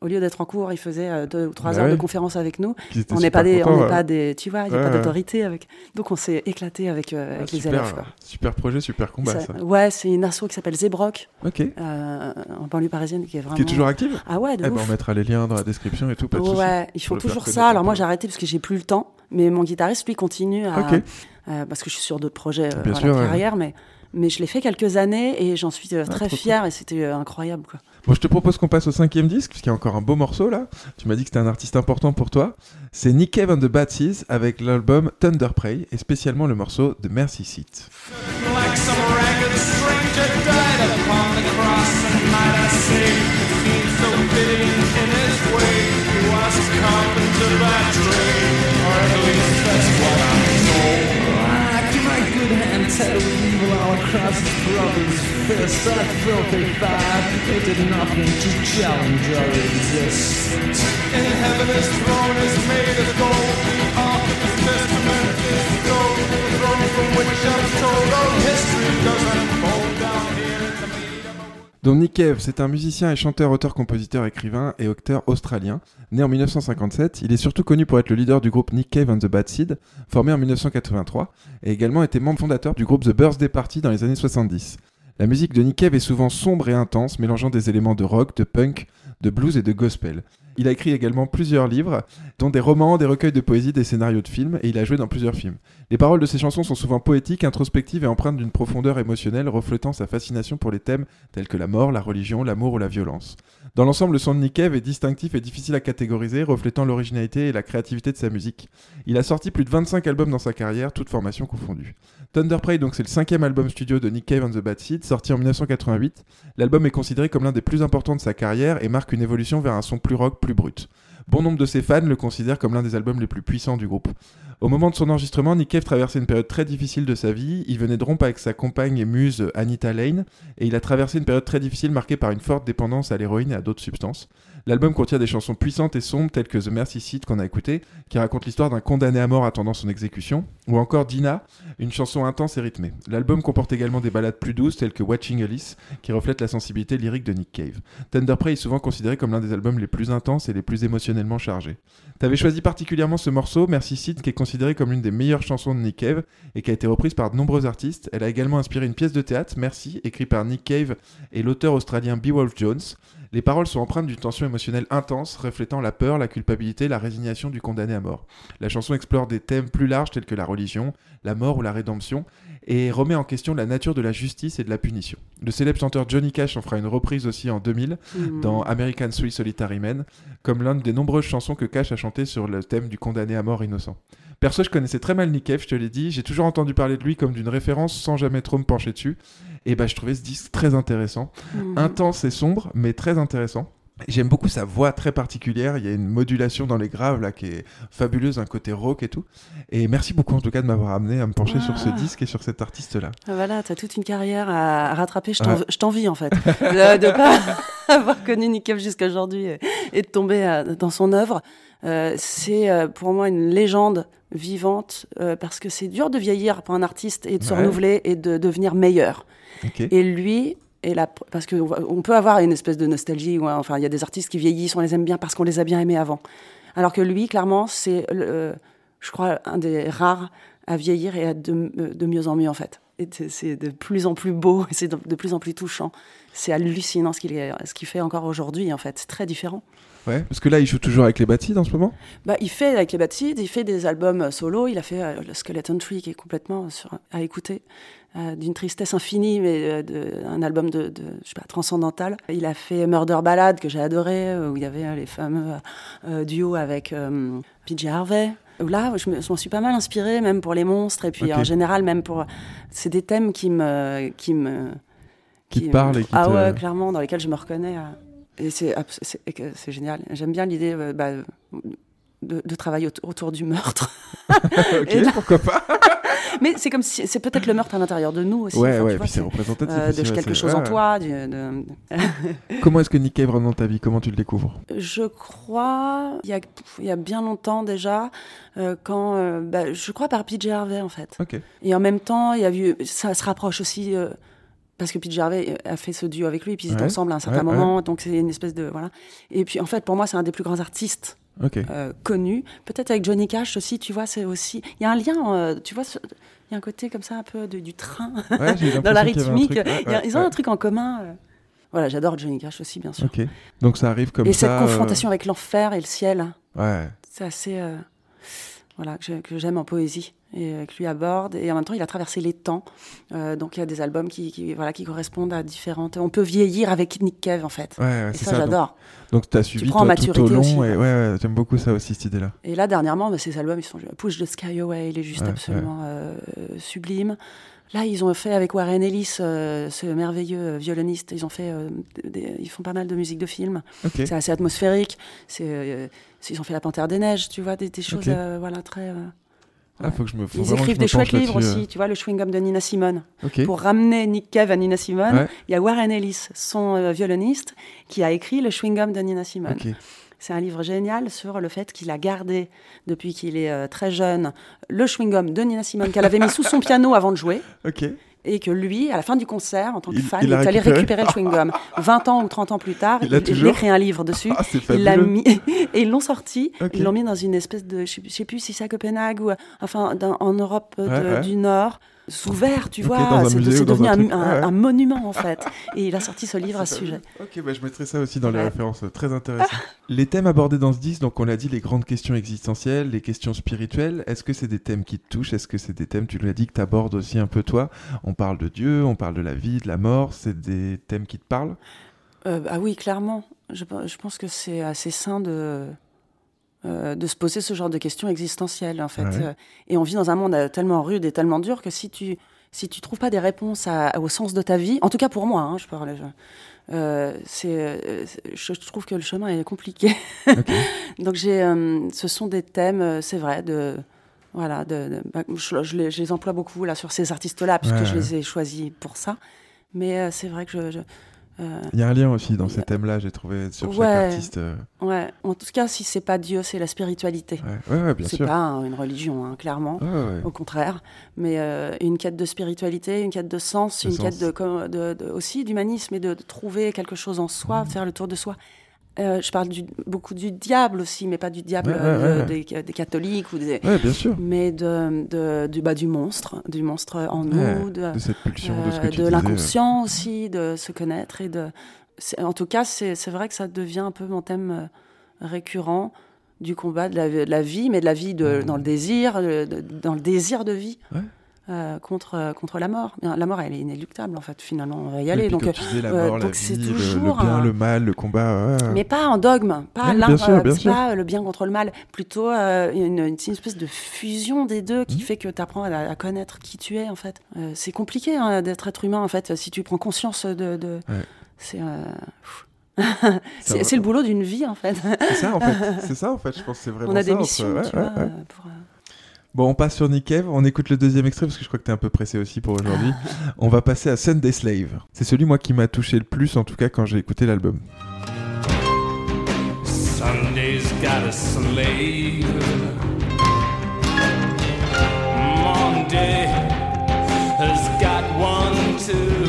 [SPEAKER 2] au lieu d'être en cours, ils faisaient euh, deux ou trois
[SPEAKER 1] Bah
[SPEAKER 2] heures de conférence avec nous. On n'est pas des, on
[SPEAKER 1] ouais.
[SPEAKER 2] pas des, tu vois, il n'y a
[SPEAKER 1] Ouais,
[SPEAKER 2] pas d'autorité avec. Donc on s'est éclaté avec, euh,
[SPEAKER 1] Ah,
[SPEAKER 2] les élèves. quoi.
[SPEAKER 1] super projet, super combat
[SPEAKER 2] Ça-
[SPEAKER 1] ça.
[SPEAKER 2] ouais, c'est une asso qui s'appelle Zebrock,
[SPEAKER 1] Ok.
[SPEAKER 2] euh, en banlieue parisienne, qui est vraiment.
[SPEAKER 1] Qui est toujours active?
[SPEAKER 2] Ah ouais, de
[SPEAKER 1] Eh ben, on mettra les liens dans la description et tout. Pas de.
[SPEAKER 2] Ouais, ils font toujours ça. Alors moi j'ai arrêté parce que j'ai plus le temps, mais mon guitariste lui continue à,
[SPEAKER 1] Ok.
[SPEAKER 2] euh, parce que je suis sur d'autres projets
[SPEAKER 1] sûr, ouais.
[SPEAKER 2] carrière, mais mais je l'ai fait quelques années et j'en suis euh, très fière et c'était euh, incroyable quoi.
[SPEAKER 1] Bon, je te propose qu'on passe au cinquième disque, puisqu'il y a encore un beau morceau là. Tu m'as dit que c'était un artiste important pour toi. C'est Nick Cave and the Bad avec l'album Thunder Prey et spécialement le morceau de Mercy Seat.
[SPEAKER 5] Across his brother's fist. That filthy fire, it did nothing to challenge or resist.
[SPEAKER 7] In heaven his throne is made of gold. The ark of testament is gold. The throne from which I'm told all history
[SPEAKER 1] Donc Nick Cave, c'est un musicien et chanteur, auteur, compositeur, écrivain et acteur australien. Né en 1957, il est surtout connu pour être le leader du groupe Nick Cave and the Bad Seed, formé en 1983, et également été membre fondateur du groupe The Birthday Party dans les années 70. La musique de Nick Cave est souvent sombre et intense, mélangeant des éléments de rock, de punk, de blues et de gospel. Il a écrit également plusieurs livres, dont des romans, des recueils de poésie, des scénarios de films, et il a joué dans plusieurs films. Les paroles de ses chansons sont souvent poétiques, introspectives et empreintes d'une profondeur émotionnelle, reflétant sa fascination pour les thèmes tels que la mort, la religion, l'amour ou la violence. Dans l'ensemble, le son de Nick Cave est distinctif et difficile à catégoriser, reflétant l'originalité et la créativité de sa musique. Il a sorti plus de 25 albums dans sa carrière, toutes formations confondues. Thunder Prey, donc c'est le cinquième album studio de Nick Cave and the Bad Seed, sorti en 1988. L'album est considéré comme l'un des plus importants de sa carrière et marque une évolution vers un son plus rock, plus brut. Bon nombre de ses fans le considèrent comme l'un des albums les plus puissants du groupe. Au moment de son enregistrement, Nick Cave traversait une période très difficile de sa vie. Il venait de rompre avec sa compagne et muse Anita Lane, et il a traversé une période très difficile marquée par une forte dépendance à l'héroïne et à d'autres substances. L'album contient des chansons puissantes et sombres telles que The Mercy Seat qu'on a écouté, qui raconte l'histoire d'un condamné à mort attendant son exécution, ou encore Dina, une chanson intense et rythmée. L'album comporte également des ballades plus douces telles que Watching Alice, qui reflètent la sensibilité lyrique de Nick Cave. Thunder Prey est souvent considéré comme l'un des albums les plus intenses et les plus émotionnellement chargés. T'avais choisi particulièrement ce morceau, Mercy Seat, qui est considéré comme l'une des meilleures chansons de Nick Cave et qui a été reprise par de nombreux artistes. Elle a également inspiré une pièce de théâtre, Merci, écrite par Nick Cave et l'auteur australien Beowulf Jones. Les paroles sont empreintes d'une tension émotionnelle intense, reflétant la peur, la culpabilité, la résignation du condamné à mort. La chanson explore des thèmes plus larges tels que la religion, la mort ou la rédemption, et remet en question la nature de la justice et de la punition. Le célèbre chanteur Johnny Cash en fera une reprise aussi en 2000
[SPEAKER 2] Mhm.
[SPEAKER 1] dans American Sweet Solitary Men, comme l'une des nombreuses chansons que Cash a chantées sur le thème du condamné à mort innocent. Perso, je connaissais très mal Nick Cave, je te l'ai dit, j'ai toujours entendu parler de lui comme d'une référence sans jamais trop me pencher dessus, et bah je trouvais ce disque très intéressant,
[SPEAKER 2] Mhm.
[SPEAKER 1] intense et sombre, mais très intéressant. J'aime beaucoup sa voix très particulière, il y a une modulation dans les graves là qui est fabuleuse, un côté rock et tout. Et merci beaucoup en tout cas de m'avoir amené à me pencher sur ce
[SPEAKER 2] Ah.
[SPEAKER 1] disque et sur cet artiste là.
[SPEAKER 2] Ah, Voilà, t'as toute une carrière à, rattraper. Je t'envie en fait de, de pas avoir connu Nick Cave jusqu'à aujourd'hui et, de tomber euh, dans son œuvre. Euh, c'est euh, pour moi une légende vivante euh, parce que c'est dur de vieillir pour un artiste et de se renouveler et de devenir meilleur. Et lui Et parce qu'on on peut avoir une espèce de nostalgie, enfin, il y a des artistes qui vieillissent, on les aime bien parce qu'on les a bien aimés avant. Alors que lui, clairement, c'est, euh, je crois, un des rares à vieillir et à de, de mieux en mieux, en fait. Et c'est- de plus en plus beau, c'est de, de plus en plus touchant. C'est hallucinant ce qu'il ce qu'il fait encore aujourd'hui, en fait. C'est très différent.
[SPEAKER 1] Ouais, parce que là, il joue toujours avec les Batides en ce moment?
[SPEAKER 2] Bah, il fait avec les Bad Seeds, il fait des albums solo. Il a fait euh, le Skeleton Tree qui est complètement sur- à écouter, euh, d'une tristesse infinie, mais euh, de- un album de, de, je sais pas, transcendantal. Il a fait Murder Ballad que j'ai adoré, euh, où il y avait euh, les fameux euh, duos avec euh, PJ Harvey. Là, je me- je m'en suis pas mal inspirée, même pour les monstres, et puis en général, même pour. C'est des thèmes qui me. Qui, me,
[SPEAKER 1] Qui te parlent et qui
[SPEAKER 2] Ah
[SPEAKER 1] te-
[SPEAKER 2] ouais, clairement, dans lesquels je me reconnais. Et c'est génial. J'aime bien l'idée euh, bah, de, de travailler autour, du meurtre.
[SPEAKER 1] Ok,
[SPEAKER 2] là-
[SPEAKER 1] pourquoi pas?
[SPEAKER 2] Mais c'est comme si c'est peut-être le meurtre à l'intérieur de nous aussi.
[SPEAKER 1] Ouais,
[SPEAKER 2] Enfin,
[SPEAKER 1] ouais, c'est représentatif
[SPEAKER 2] euh, de quelque chose en toi. du- de-
[SPEAKER 1] Comment est-ce que Nick Cave rentre dans ta vie? Comment tu le découvres?
[SPEAKER 2] Je crois, il y a, y a bien longtemps déjà, euh, quand, euh, bah, je crois par PJ Harvey en fait.
[SPEAKER 1] Ok.
[SPEAKER 2] Et en même temps, il y a eu, ça se rapproche aussi parce que PJ Harvey a fait ce duo avec lui, puis ils étaient
[SPEAKER 1] Ouais,
[SPEAKER 2] ensemble à un certain
[SPEAKER 1] ouais,
[SPEAKER 2] moment, donc c'est une espèce de voilà. Et puis en fait, pour moi, c'est un des plus grands artistes euh, connus. Peut-être avec Johnny Cash aussi, tu vois, c'est aussi, il y a un lien, euh, tu vois. Il y a un côté comme ça un peu de- du train dans la
[SPEAKER 1] y
[SPEAKER 2] rythmique. Il y a- ils ont un truc en commun. euh. Voilà, j'adore Johnny Cash aussi, bien sûr.
[SPEAKER 1] Donc ça arrive comme
[SPEAKER 2] Et
[SPEAKER 1] ça.
[SPEAKER 2] cette
[SPEAKER 1] euh,
[SPEAKER 2] confrontation avec l'enfer et le ciel,
[SPEAKER 1] Ouais.
[SPEAKER 2] c'est assez. Voilà, que j'ai- que j'aime en poésie et euh, que lui aborde. Et en même temps, il a traversé les temps. Euh, donc il y a des albums qui, qui, voilà, qui correspondent à différentes. On peut vieillir avec Nick Cave, en fait.
[SPEAKER 1] Ouais, ouais,
[SPEAKER 2] et ça,
[SPEAKER 1] ça,
[SPEAKER 2] j'adore.
[SPEAKER 1] Donc tu as suivi
[SPEAKER 2] prends en
[SPEAKER 1] toi, tout au
[SPEAKER 2] maturité
[SPEAKER 1] long.
[SPEAKER 2] aussi,
[SPEAKER 1] et,
[SPEAKER 2] ouais.
[SPEAKER 1] ouais, j'aime beaucoup ça aussi, cette idée-là.
[SPEAKER 2] Et là, dernièrement, bah, ces albums, ils sont Push the Sky Away, il est juste absolument euh, sublime. Là, ils ont fait avec Warren Ellis, euh, ce merveilleux euh, violoniste, ils ont fait, euh, des- ils font pas mal de musique de film. C'est assez atmosphérique. Euh, ils ont fait La Panthère des Neiges, tu vois, des, des choses, voilà, très.
[SPEAKER 1] Ah, faut que je me. faut
[SPEAKER 2] Ils écrivent des chouettes livres aussi, tu vois, le chewing-gum de Nina Simone. Pour ramener Nick Cave à Nina Simone,
[SPEAKER 1] Ouais.
[SPEAKER 2] il y a Warren Ellis, son violoniste, qui a écrit le chewing-gum de Nina Simone. C'est un livre génial sur le fait qu'il a gardé, depuis qu'il est euh, très jeune, le chewing-gum de Nina Simone qu'elle avait mis sous son piano avant de jouer.
[SPEAKER 1] Ok.
[SPEAKER 2] Et que lui, à la fin du concert, en tant que
[SPEAKER 1] Il-
[SPEAKER 2] fan,
[SPEAKER 1] il
[SPEAKER 2] est allé récupérer le chewing-gum. 20 ans ou 30 ans plus tard,
[SPEAKER 1] Il toujours
[SPEAKER 2] écrit un livre dessus.
[SPEAKER 1] Ah,
[SPEAKER 2] il l'a mis et ils l'ont sorti. Ils l'ont mis dans une espèce de, je sais, plus si c'est à Copenhague ou euh, enfin dans- en Europe euh, de-
[SPEAKER 1] Ouais, ouais.
[SPEAKER 2] du Nord. Ouvert, tu vois, c'est devenu
[SPEAKER 1] un
[SPEAKER 2] monument en fait. Et il a sorti ce livre à ce sujet.
[SPEAKER 1] Ok, bah, je mettrai ça aussi dans les
[SPEAKER 2] Ouais.
[SPEAKER 1] références, euh, très intéressant. les thèmes abordés dans ce disque, donc on l'a dit, les grandes questions existentielles, les questions spirituelles, est-ce que c'est des thèmes qui te touchent? Est-ce que c'est des thèmes, tu l'as dit, que tu abordes aussi un peu toi? On parle de Dieu, on parle de la vie, de la mort, c'est des thèmes qui te parlent?
[SPEAKER 2] Euh, ah oui, clairement. Je, je pense que c'est assez sain de, euh, de se poser ce genre de questions existentielles, en fait.
[SPEAKER 1] Ouais.
[SPEAKER 2] Euh, et on vit dans un monde euh, tellement rude et tellement dur que si tu si tu trouves pas des réponses à- au sens de ta vie, en tout cas pour moi, hein, je parle, je- euh, euh, je trouve que le chemin est compliqué. Donc j'ai, euh, ce sont des thèmes, c'est vrai, de voilà, de, de- bah, je, je les, je les emploie beaucoup là sur ces artistes-là puisque
[SPEAKER 1] Ouais,
[SPEAKER 2] je
[SPEAKER 1] ouais.
[SPEAKER 2] les ai choisis pour ça. Mais c'est vrai que je,
[SPEAKER 1] Il y a un lien aussi dans ces thèmes-là, j'ai trouvé, sur chaque
[SPEAKER 2] Ouais.
[SPEAKER 1] artiste. euh,
[SPEAKER 2] Ouais, en tout cas, si c'est pas Dieu, c'est la spiritualité.
[SPEAKER 1] Ouais, ouais, bien
[SPEAKER 2] c'est
[SPEAKER 1] sûr.
[SPEAKER 2] pas une religion, hein, clairement. Au contraire, mais euh, une quête de spiritualité, une quête de sens, une
[SPEAKER 1] sens.
[SPEAKER 2] quête de, com- de- de- aussi d'humanisme et de, de trouver quelque chose en soi,
[SPEAKER 1] Mmh.
[SPEAKER 2] faire le tour de soi. Euh, je parle du- beaucoup du diable aussi, mais pas du diable
[SPEAKER 1] Ouais,
[SPEAKER 2] euh,
[SPEAKER 1] ouais,
[SPEAKER 2] Des, des catholiques ou des.
[SPEAKER 1] Ouais, bien sûr.
[SPEAKER 2] Mais de, de- du, bah, du monstre, du monstre en nous, de,
[SPEAKER 1] cette pulsion,
[SPEAKER 2] euh, de l'inconscient aussi, de se connaître et de. En tout cas, c'est vrai que ça devient un peu mon thème récurrent du combat de la, la vie, mais de la vie dans le désir, dans le désir de vie. Euh, contre, euh, contre la mort. La mort, elle est inéluctable, en fait, finalement, on va y aller. donc,
[SPEAKER 1] la
[SPEAKER 2] euh,
[SPEAKER 1] mort,
[SPEAKER 2] donc c'est
[SPEAKER 1] le, le
[SPEAKER 2] toujours
[SPEAKER 1] bien,
[SPEAKER 2] un-
[SPEAKER 1] le mal, le combat. ouais.
[SPEAKER 2] mais pas en dogme, pas l'un,
[SPEAKER 1] sûr.
[SPEAKER 2] pas le bien contre le mal, plutôt une, une espèce de fusion des deux
[SPEAKER 1] Mmh.
[SPEAKER 2] qui fait que tu apprends à, à connaître qui tu es en fait. C'est compliqué hein, d'être être humain en fait, si tu prends conscience de... de-
[SPEAKER 1] Ouais.
[SPEAKER 2] C'est c'est le boulot d'une vie en fait.
[SPEAKER 1] C'est ça en fait, c'est ça en fait, je pense que c'est vraiment
[SPEAKER 2] On a
[SPEAKER 1] ça,
[SPEAKER 2] des
[SPEAKER 1] entre-
[SPEAKER 2] missions,
[SPEAKER 1] ouais,
[SPEAKER 2] tu
[SPEAKER 1] ouais,
[SPEAKER 2] vois.
[SPEAKER 1] ouais.
[SPEAKER 2] pour,
[SPEAKER 1] Bon, on passe sur Nick Cave, on écoute le deuxième extrait parce que je crois que t'es un peu pressé aussi pour aujourd'hui. on va passer à Sunday Slave. C'est celui moi qui m'a touché le plus en tout cas quand j'ai écouté l'album.
[SPEAKER 7] Sunday's got a slave. Monday has got one too.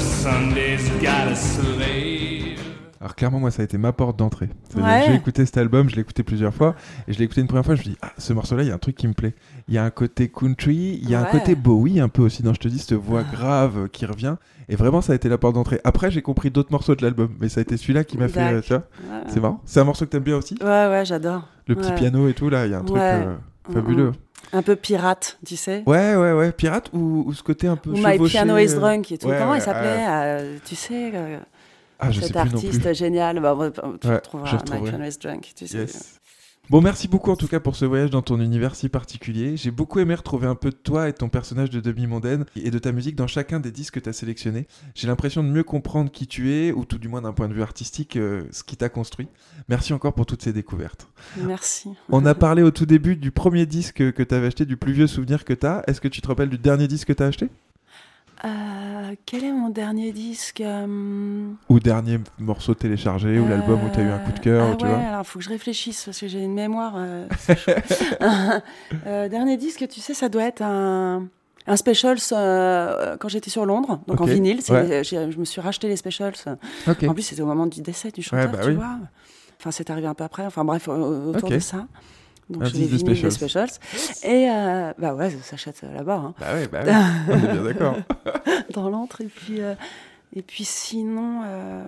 [SPEAKER 7] Sunday's got a slave.
[SPEAKER 1] Alors clairement, moi, ça a été ma porte d'entrée.
[SPEAKER 2] Ouais.
[SPEAKER 1] J'ai écouté cet album, je l'ai écouté plusieurs fois, et je l'ai écouté une première fois, je me suis dit, ah, ce morceau-là, il y a un truc qui me plaît. Il y a un côté country, il y a un côté Bowie un peu aussi, dans Je te dis, cette voix grave euh, qui revient. Et vraiment, ça a été la porte d'entrée. Après, j'ai compris d'autres morceaux de l'album, mais ça a été celui-là qui m'a fait, tu vois,
[SPEAKER 2] Ouais.
[SPEAKER 1] c'est marrant. C'est un morceau que t'aimes bien aussi?
[SPEAKER 2] Ouais, ouais, j'adore.
[SPEAKER 1] Le petit piano et tout, là, il y a un truc euh, fabuleux.
[SPEAKER 2] Un peu pirate, tu sais.
[SPEAKER 1] Ouais, ouais, ouais, pirate ou, ou ce côté un peu
[SPEAKER 2] Ou My Piano is
[SPEAKER 1] euh,
[SPEAKER 2] Drunk et tout. Comment il s'appelait euh, Tu sais, euh,
[SPEAKER 1] Ah, je
[SPEAKER 2] cet
[SPEAKER 1] sais
[SPEAKER 2] artiste génial. Bah, tu
[SPEAKER 1] Ouais,
[SPEAKER 2] trouveras, Drunk. Tu sais.
[SPEAKER 1] Yes. Bon, merci beaucoup en tout cas pour ce voyage dans ton univers si particulier. J'ai beaucoup aimé retrouver un peu de toi et de ton personnage de demi-mondaine et de ta musique dans chacun des disques que tu as sélectionnés. J'ai l'impression de mieux comprendre qui tu es, ou tout du moins d'un point de vue artistique, euh, ce qui t'a construit. Merci encore pour toutes ces découvertes.
[SPEAKER 2] Merci.
[SPEAKER 1] On a parlé au tout début du premier disque que tu avais acheté, du plus vieux souvenir que tu as. Est-ce que tu te rappelles du dernier disque que tu as acheté?
[SPEAKER 2] Euh, quel est mon dernier disque euh,
[SPEAKER 1] Ou dernier morceau téléchargé, ou l'album où tu as eu un coup de cœur,
[SPEAKER 2] ah
[SPEAKER 1] tu
[SPEAKER 2] ouais,
[SPEAKER 1] vois
[SPEAKER 2] alors faut que je réfléchisse parce que j'ai une mémoire. euh. Euh, dernier disque, tu sais, ça doit être un, un Specials euh, quand j'étais sur Londres, donc en vinyle.
[SPEAKER 1] ouais.
[SPEAKER 2] Je me suis racheté les Specials. En plus, c'était au moment du décès du chanteur,
[SPEAKER 1] bah
[SPEAKER 2] tu
[SPEAKER 1] oui.
[SPEAKER 2] vois. Enfin, c'est arrivé un peu après. Enfin bref, au- autour
[SPEAKER 1] Ok.
[SPEAKER 2] de ça. Donc
[SPEAKER 1] Un
[SPEAKER 2] les
[SPEAKER 1] disque des Specials.
[SPEAKER 2] Specials. Et euh, bah ouais, ça s'achète là-bas. hein.
[SPEAKER 1] Bah ouais, bah ouais. On est bien d'accord.
[SPEAKER 2] Dans l'antre. Et puis, euh, et puis sinon. euh,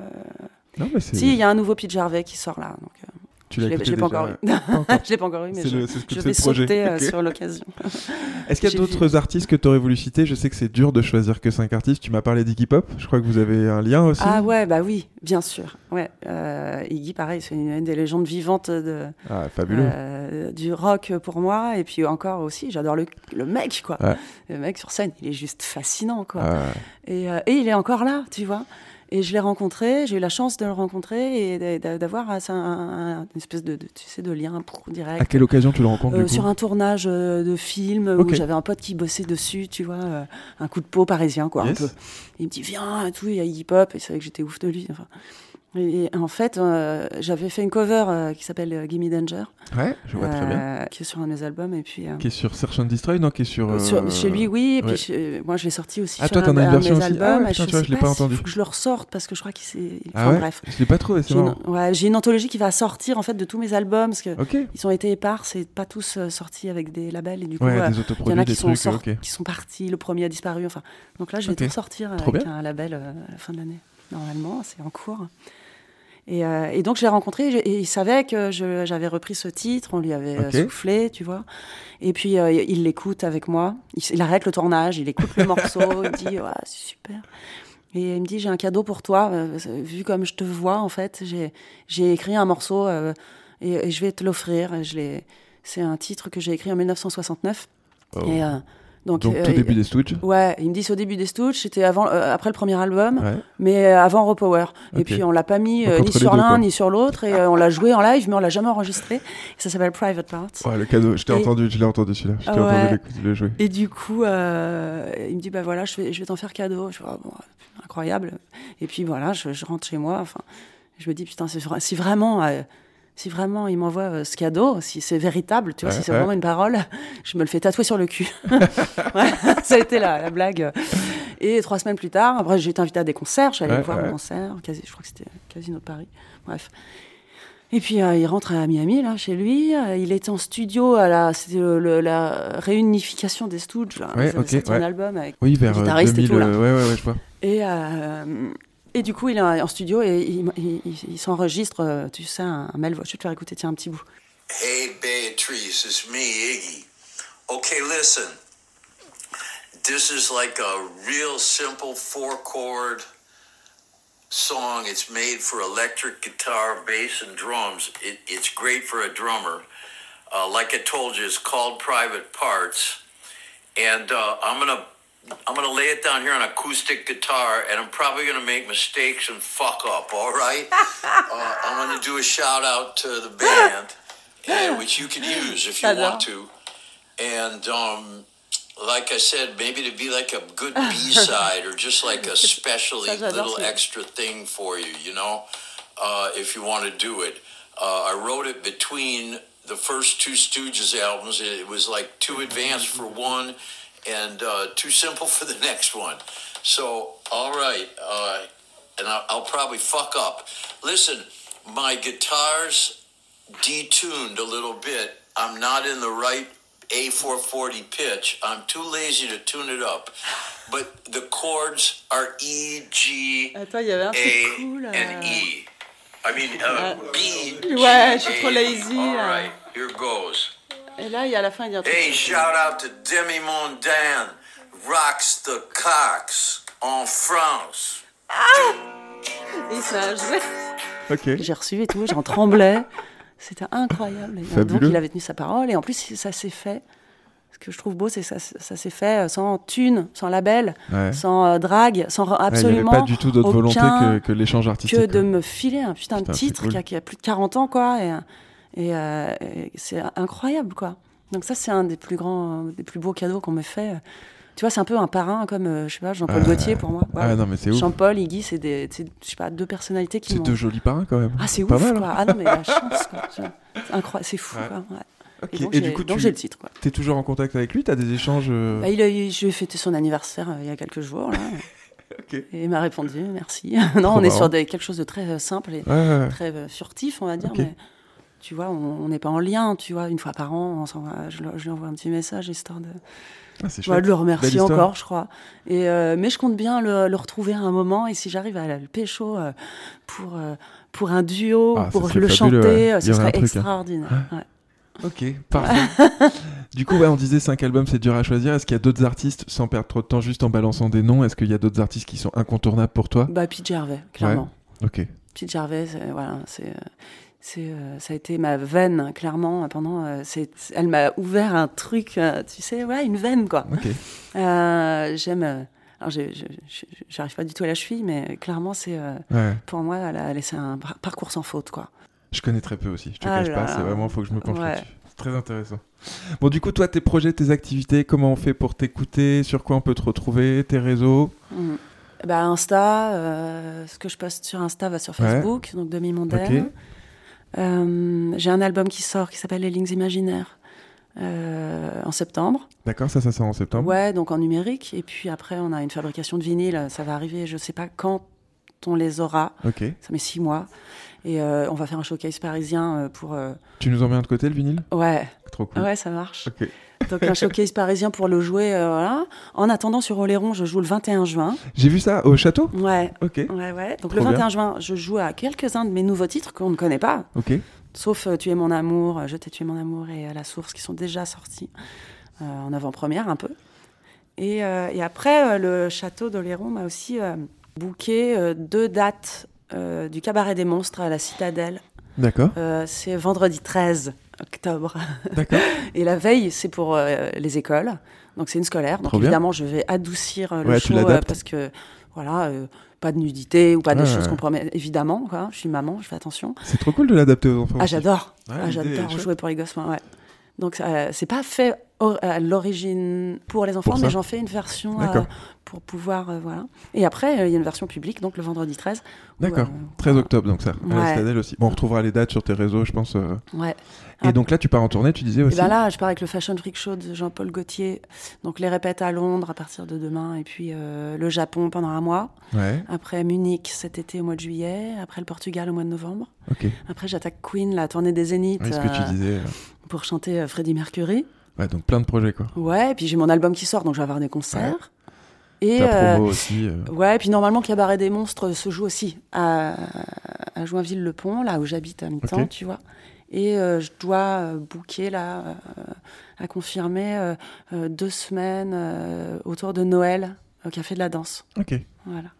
[SPEAKER 1] Non, mais.
[SPEAKER 2] Si, il y a un nouveau Pete Harvey qui sort là. Donc, euh,
[SPEAKER 1] Tu
[SPEAKER 2] je
[SPEAKER 1] l'as
[SPEAKER 2] je l'ai pas encore eu. Je l'ai pas encore eu, mais je,
[SPEAKER 1] le-
[SPEAKER 2] vais
[SPEAKER 1] projet.
[SPEAKER 2] sauter euh, sur l'occasion.
[SPEAKER 1] Est-ce qu'il y a d'autres artistes que tu aurais voulu citer? Je sais que c'est dur de choisir que 5 artistes. Tu m'as parlé d'Iggy Pop. Je crois que vous avez un lien aussi.
[SPEAKER 2] Ah ouais, bah oui, bien sûr. Ouais, euh, Iggy, pareil, c'est une, une des légendes vivantes de,
[SPEAKER 1] Ah, fabuleux.
[SPEAKER 2] euh, du rock pour moi. Et puis encore aussi, j'adore le, le mec, quoi.
[SPEAKER 1] Ouais.
[SPEAKER 2] Le mec sur scène, il est juste fascinant, quoi.
[SPEAKER 1] Ah,
[SPEAKER 2] Et, euh, et il est encore là, tu vois. Et je l'ai rencontré, j'ai eu la chance de le rencontrer et d'a- d'a- d'avoir un- un- un- une espèce de, de- tu sais, de lien direct.
[SPEAKER 1] À quelle occasion tu le rencontres
[SPEAKER 2] Euh, sur un tournage euh, de film où j'avais un pote qui bossait dessus, tu vois, euh, un coup de peau parisien, quoi,
[SPEAKER 1] Yes.
[SPEAKER 2] un peu. Il me dit, viens, et tout, il y a hip hop, et c'est vrai que j'étais ouf de lui. Enfin. Et, en fait, euh, j'avais fait une cover euh, qui s'appelle euh, Gimme Danger,
[SPEAKER 1] Ouais, je vois très bien.
[SPEAKER 2] qui est sur un de mes albums, et puis.
[SPEAKER 1] Qui est sur Search and Destroy Non, qui est sur.
[SPEAKER 2] sur- chez lui, oui, et puis
[SPEAKER 1] ouais.
[SPEAKER 2] chez- moi je l'ai sorti aussi
[SPEAKER 1] Ah,
[SPEAKER 2] sur
[SPEAKER 1] toi, t'en
[SPEAKER 2] un,
[SPEAKER 1] as une
[SPEAKER 2] un
[SPEAKER 1] version aussi Ah
[SPEAKER 2] albums.
[SPEAKER 1] ouais,
[SPEAKER 2] et
[SPEAKER 1] putain,
[SPEAKER 2] je
[SPEAKER 1] tu vois, je l'ai
[SPEAKER 2] pas
[SPEAKER 1] pas entendu.
[SPEAKER 2] faut que je le ressorte parce que je crois qu'il s'est.
[SPEAKER 1] Ah
[SPEAKER 2] enfin,
[SPEAKER 1] ouais
[SPEAKER 2] bref.
[SPEAKER 1] Je l'ai pas trouvé, c'est
[SPEAKER 2] J'ai
[SPEAKER 1] marrant.
[SPEAKER 2] une, ouais, j'ai une anthologie qui va sortir en fait de tous mes albums parce que
[SPEAKER 1] Ok.
[SPEAKER 2] ils ont été épars, c'est pas tous euh, sortis avec des labels et du coup
[SPEAKER 1] Ouais, des
[SPEAKER 2] il y en a qui sont, qui sont partis, le premier a disparu. Enfin, donc là je vais tout sortir avec un label à la fin de l'année. Normalement, c'est en cours. Et, euh, et donc je l'ai rencontré et, il savait que j'avais repris ce titre, on lui avait euh, soufflé, tu vois. Et puis euh, il l'écoute avec moi, il, arrête le tournage, il écoute le morceau, il dit ouais, c'est super. Et il me dit j'ai un cadeau pour toi, vu comme je te vois en fait, j'ai écrit un morceau et, et je vais te l'offrir. Et je l'ai- C'est un titre que j'ai écrit en 1969.
[SPEAKER 1] Oh.
[SPEAKER 2] Et, euh, donc,
[SPEAKER 1] Donc, tout
[SPEAKER 2] euh,
[SPEAKER 1] début des Stooges
[SPEAKER 2] Ouais, il me dit c'est au début des Stooges, c'était avant, euh, après le premier album,
[SPEAKER 1] Ouais.
[SPEAKER 2] mais euh, avant Repower. Et
[SPEAKER 1] Ok.
[SPEAKER 2] puis on l'a pas mis euh, ni sur l'un ni sur l'autre, et euh, on l'a joué en live, mais on l'a jamais enregistré. Et ça s'appelle Private Parts.
[SPEAKER 1] Ouais, le cadeau, je t'ai
[SPEAKER 2] Et-
[SPEAKER 1] entendu, je l'ai entendu celui-là. Je t'ai
[SPEAKER 2] Ouais.
[SPEAKER 1] entendu le jouer.
[SPEAKER 2] Et du coup, euh, il me dit bah voilà, je vais, je vais t'en faire cadeau. Je bon, incroyable. Et puis voilà, je, je rentre chez moi. Enfin, je me dis putain, c'est si vraiment, euh, si vraiment il m'envoie euh, ce cadeau, si c'est véritable, tu vois, si c'est vraiment une parole, je me le fais tatouer sur le cul. Ouais, ça a été la, la blague. Et trois semaines plus tard, après j'ai été invité à des concerts. Je suis allée voir un concert, quasi, je crois que c'était Casino de Paris. Bref. Et puis euh, il rentre à Miami, là, chez lui. Euh, il était en studio à la, c'était le- le- la réunification des Stooges. Là.
[SPEAKER 1] Ouais,
[SPEAKER 2] Ils avaient
[SPEAKER 1] ok,
[SPEAKER 2] sorti
[SPEAKER 1] ouais.
[SPEAKER 2] un album avec
[SPEAKER 1] Oui, vers
[SPEAKER 2] guitariste
[SPEAKER 1] 2000.
[SPEAKER 2] et tout. Là.
[SPEAKER 1] euh, ouais, ouais, ouais, je vois.
[SPEAKER 2] Et, euh, et du coup, il est en studio et il, il- il- il s'enregistre, euh, tu sais, un, un mail. Je vais te faire écouter, tiens, un petit bout.
[SPEAKER 8] Hey, Beatrice, it's me, Iggy. Okay, listen. This is like a real simple four chord song. It's made for electric guitar, bass, and drums. It, it's great for a drummer. Uh, like I told you, it's called Private Parts. And uh, I'm gonna I'm gonna lay it down here on acoustic guitar, and I'm probably gonna make mistakes and fuck up. All right. uh, I'm gonna do a shout out to the band, and, which you can use if you want to. And um, like I said, maybe to be like a good B side or just like a specially little extra thing for you, you know, uh, if you want to do it. Uh, I wrote it between the first two Stooges albums. It was like too advanced for one and uh, too simple for the next one. So, all right, uh, and I'll, I'll probably fuck up. Listen, my guitar's detuned a little bit. I'm not in the right A440 pitch. I'm too lazy to tune it up. But the chords are E, G,
[SPEAKER 2] Attends, il y avait un truc cool.
[SPEAKER 8] and E. I mean, uh, B, G,
[SPEAKER 2] Ouais, je suis trop lazy,
[SPEAKER 8] All
[SPEAKER 2] là.
[SPEAKER 8] right, here goes.
[SPEAKER 2] Et là, il y a à la fin, il y a un truc.
[SPEAKER 8] Hey, shout out to Demi Mondan, rocks the Cox en France.
[SPEAKER 2] Et ça a joué.
[SPEAKER 1] Ok.
[SPEAKER 2] J'ai reçu et tout, j'en tremblais. C'était incroyable. Et. Donc il avait tenu sa parole et en plus ça s'est fait. Ce que je trouve beau, c'est que ça, ça s'est fait euh, sans thune, sans label,
[SPEAKER 1] Ouais.
[SPEAKER 2] sans euh, drague, sans re-
[SPEAKER 1] Ouais, il avait
[SPEAKER 2] absolument
[SPEAKER 1] pas du tout d'autre volonté que, que l'échange artistique.
[SPEAKER 2] que de me filer un putain,
[SPEAKER 1] Putain,
[SPEAKER 2] de titre
[SPEAKER 1] cool.
[SPEAKER 2] qui, a, qui a plus de 40 ans, quoi. Et, et, euh, et c'est incroyable, quoi. Donc ça, c'est un des plus grands, des plus beaux cadeaux qu'on m'ait fait. Tu vois, c'est un peu un parrain, comme, euh, je sais pas, Jean-Paul. Gaultier pour moi.
[SPEAKER 1] Ah non, mais c'est.
[SPEAKER 2] Jean-Paul, Iggy, c'est des, je sais pas, deux personnalités qui
[SPEAKER 1] C'est deux jolis parrains quand même.
[SPEAKER 2] Ah, c'est ouf,
[SPEAKER 1] mal,
[SPEAKER 2] quoi.
[SPEAKER 1] hein.
[SPEAKER 2] Ah non, mais la chance, quoi. C'est incroyable, c'est fou,
[SPEAKER 1] Ouais.
[SPEAKER 2] quoi. Ouais. Et donc,
[SPEAKER 1] Et du coup,
[SPEAKER 2] donc
[SPEAKER 1] tu-
[SPEAKER 2] j'ai le titre, quoi.
[SPEAKER 1] T'es toujours en contact avec lui? T'as des échanges euh,
[SPEAKER 2] Bah, il a, je lui ai fêté son anniversaire euh, il y a quelques jours, là. Et il m'a répondu, merci. non,
[SPEAKER 1] Trop
[SPEAKER 2] on est sur des, quelque chose de très euh, simple et très euh, furtif, on va dire. Mais tu vois, on n'est pas en lien, tu vois. Une fois par an, on je, lui- je lui envoie un petit message histoire de,
[SPEAKER 1] Ah,
[SPEAKER 2] voilà, de le remercier encore, je crois. Et, euh, mais je compte bien le, le retrouver à un moment. Et si j'arrive à le pécho euh, pour, euh, pour un duo,
[SPEAKER 1] Ah,
[SPEAKER 2] pour le
[SPEAKER 1] fabuleux,
[SPEAKER 2] chanter,
[SPEAKER 1] ouais.
[SPEAKER 2] ce serait
[SPEAKER 1] truc, hein.
[SPEAKER 2] extraordinaire. ouais.
[SPEAKER 1] Ok, parfait. du coup, ouais, on disait 5 albums, c'est dur à choisir. Est-ce qu'il y a d'autres artistes, sans perdre trop de temps, juste en balançant des noms, est-ce qu'il y a d'autres artistes qui sont incontournables pour toi?
[SPEAKER 2] Bah, Pete Gervais, clairement.
[SPEAKER 1] Ok.
[SPEAKER 2] Pete Gervais, voilà, c'est, euh, c'est, ça a été ma veine, clairement, pendant. euh, c'est, elle m'a ouvert un truc, euh, tu sais, ouais, une veine, quoi. Euh, j'aime. euh, alors, j'arrive pas du tout à la cheville, mais clairement, c'est.
[SPEAKER 1] Ouais.
[SPEAKER 2] Pour moi, elle a laissé un par- parcours sans faute, quoi.
[SPEAKER 1] Je connais très peu aussi, je te
[SPEAKER 2] Ah
[SPEAKER 1] cache pas, c'est vraiment, faut que je me penche
[SPEAKER 2] Ouais.
[SPEAKER 1] là-dessus. C'est très intéressant. Bon, du coup, toi, tes projets, tes activités, comment on fait pour t'écouter Sur quoi on peut te retrouver Tes réseaux?
[SPEAKER 2] Mhm. Bah, Insta, ce que je poste sur Insta va sur
[SPEAKER 1] Ouais.
[SPEAKER 2] Facebook, donc Demi Mondaine. Euh, J'ai un album qui sort qui s'appelle Les Lignes Imaginaires euh, en septembre.
[SPEAKER 1] D'accord, ça, ça sort en septembre.
[SPEAKER 2] Ouais, donc en numérique. Et puis après, on a une fabrication de vinyle. Ça va arriver, je sais pas quand on les aura.
[SPEAKER 1] Ok.
[SPEAKER 2] Ça met six mois. Et euh, on va faire un showcase parisien pour.
[SPEAKER 1] Tu nous en mets un de côté, le vinyle?
[SPEAKER 2] Ouais.
[SPEAKER 1] Trop cool.
[SPEAKER 2] Ouais, ça marche.
[SPEAKER 1] Ok.
[SPEAKER 2] Donc un showcase parisien pour le jouer. euh, voilà. En attendant, sur Oléron, je joue le 21 juin.
[SPEAKER 1] J'ai vu ça au château
[SPEAKER 2] Ouais.
[SPEAKER 1] Ok.
[SPEAKER 2] Ouais, ouais. Donc
[SPEAKER 1] Trop
[SPEAKER 2] le 21
[SPEAKER 1] bien.
[SPEAKER 2] juin, je joue à quelques-uns de mes nouveaux titres qu'on ne connaît pas.
[SPEAKER 1] Ok.
[SPEAKER 2] Sauf euh, Tu es mon amour, euh, Je t'ai tué mon amour et la source qui sont déjà sortis en avant-première un peu. Et, et après, le château d'Oléron m'a aussi booké deux dates du Cabaret des Monstres à la Citadelle.
[SPEAKER 1] D'accord.
[SPEAKER 2] C'est vendredi 13 octobre.
[SPEAKER 1] D'accord.
[SPEAKER 2] et la veille, c'est pour euh, les écoles. Donc c'est une scolaire. Donc
[SPEAKER 1] Trop bien.
[SPEAKER 2] évidemment, je vais adoucir euh, le
[SPEAKER 1] Ouais,
[SPEAKER 2] show euh, parce que voilà, euh, pas de nudité ou pas de
[SPEAKER 1] Ouais,
[SPEAKER 2] choses qu'on promet. Évidemment, quoi. Je suis maman, je fais attention.
[SPEAKER 1] C'est trop cool de l'adapter aux enfants.
[SPEAKER 2] Ah, j'adore.
[SPEAKER 1] Ouais,
[SPEAKER 2] Ah, j'adore jouer pour les gosses. ouais. Donc, euh, c'est pas fait à l'origine pour les enfants,
[SPEAKER 1] Pour
[SPEAKER 2] mais j'en fais une version euh. Pour pouvoir. euh, voilà. Et après, euh, il y a une version publique, donc le vendredi 13. où,
[SPEAKER 1] D'accord.
[SPEAKER 2] euh,
[SPEAKER 1] 13 octobre, donc ça. À
[SPEAKER 2] Ouais.
[SPEAKER 1] Aussi. Bon, on retrouvera les dates sur tes réseaux, je pense. euh.
[SPEAKER 2] Ouais.
[SPEAKER 1] Et
[SPEAKER 2] Ah.
[SPEAKER 1] donc là, tu pars en tournée, tu disais
[SPEAKER 2] Et
[SPEAKER 1] aussi
[SPEAKER 2] ben là, je pars avec le Fashion Freak Show de Jean-Paul Gaultier. Donc les répètes à Londres à partir de demain, et puis euh, le Japon pendant un mois.
[SPEAKER 1] Ouais.
[SPEAKER 2] Après Munich cet été au mois de juillet. Après le Portugal au mois de novembre.
[SPEAKER 1] Ok.
[SPEAKER 2] Après j'attaque Queen, la tournée des Zéniths.
[SPEAKER 1] Oui, ce que tu
[SPEAKER 2] euh,
[SPEAKER 1] disais. euh.
[SPEAKER 2] Pour chanter euh, Freddie Mercury.
[SPEAKER 1] Ouais, donc plein de projets, quoi.
[SPEAKER 2] Ouais, et puis j'ai mon album qui sort, donc je vais avoir des concerts. Et
[SPEAKER 1] Ta
[SPEAKER 2] euh,
[SPEAKER 1] promo aussi. euh.
[SPEAKER 2] Ouais, et puis normalement, Cabaret des Monstres se joue aussi à, à Joinville-le-Pont, là où j'habite à mi-temps, tu vois. Et euh, je dois euh, booker, là, euh, à confirmer, euh, euh, deux semaines euh, autour de Noël au Café de la Danse.
[SPEAKER 1] Ok.
[SPEAKER 2] Voilà,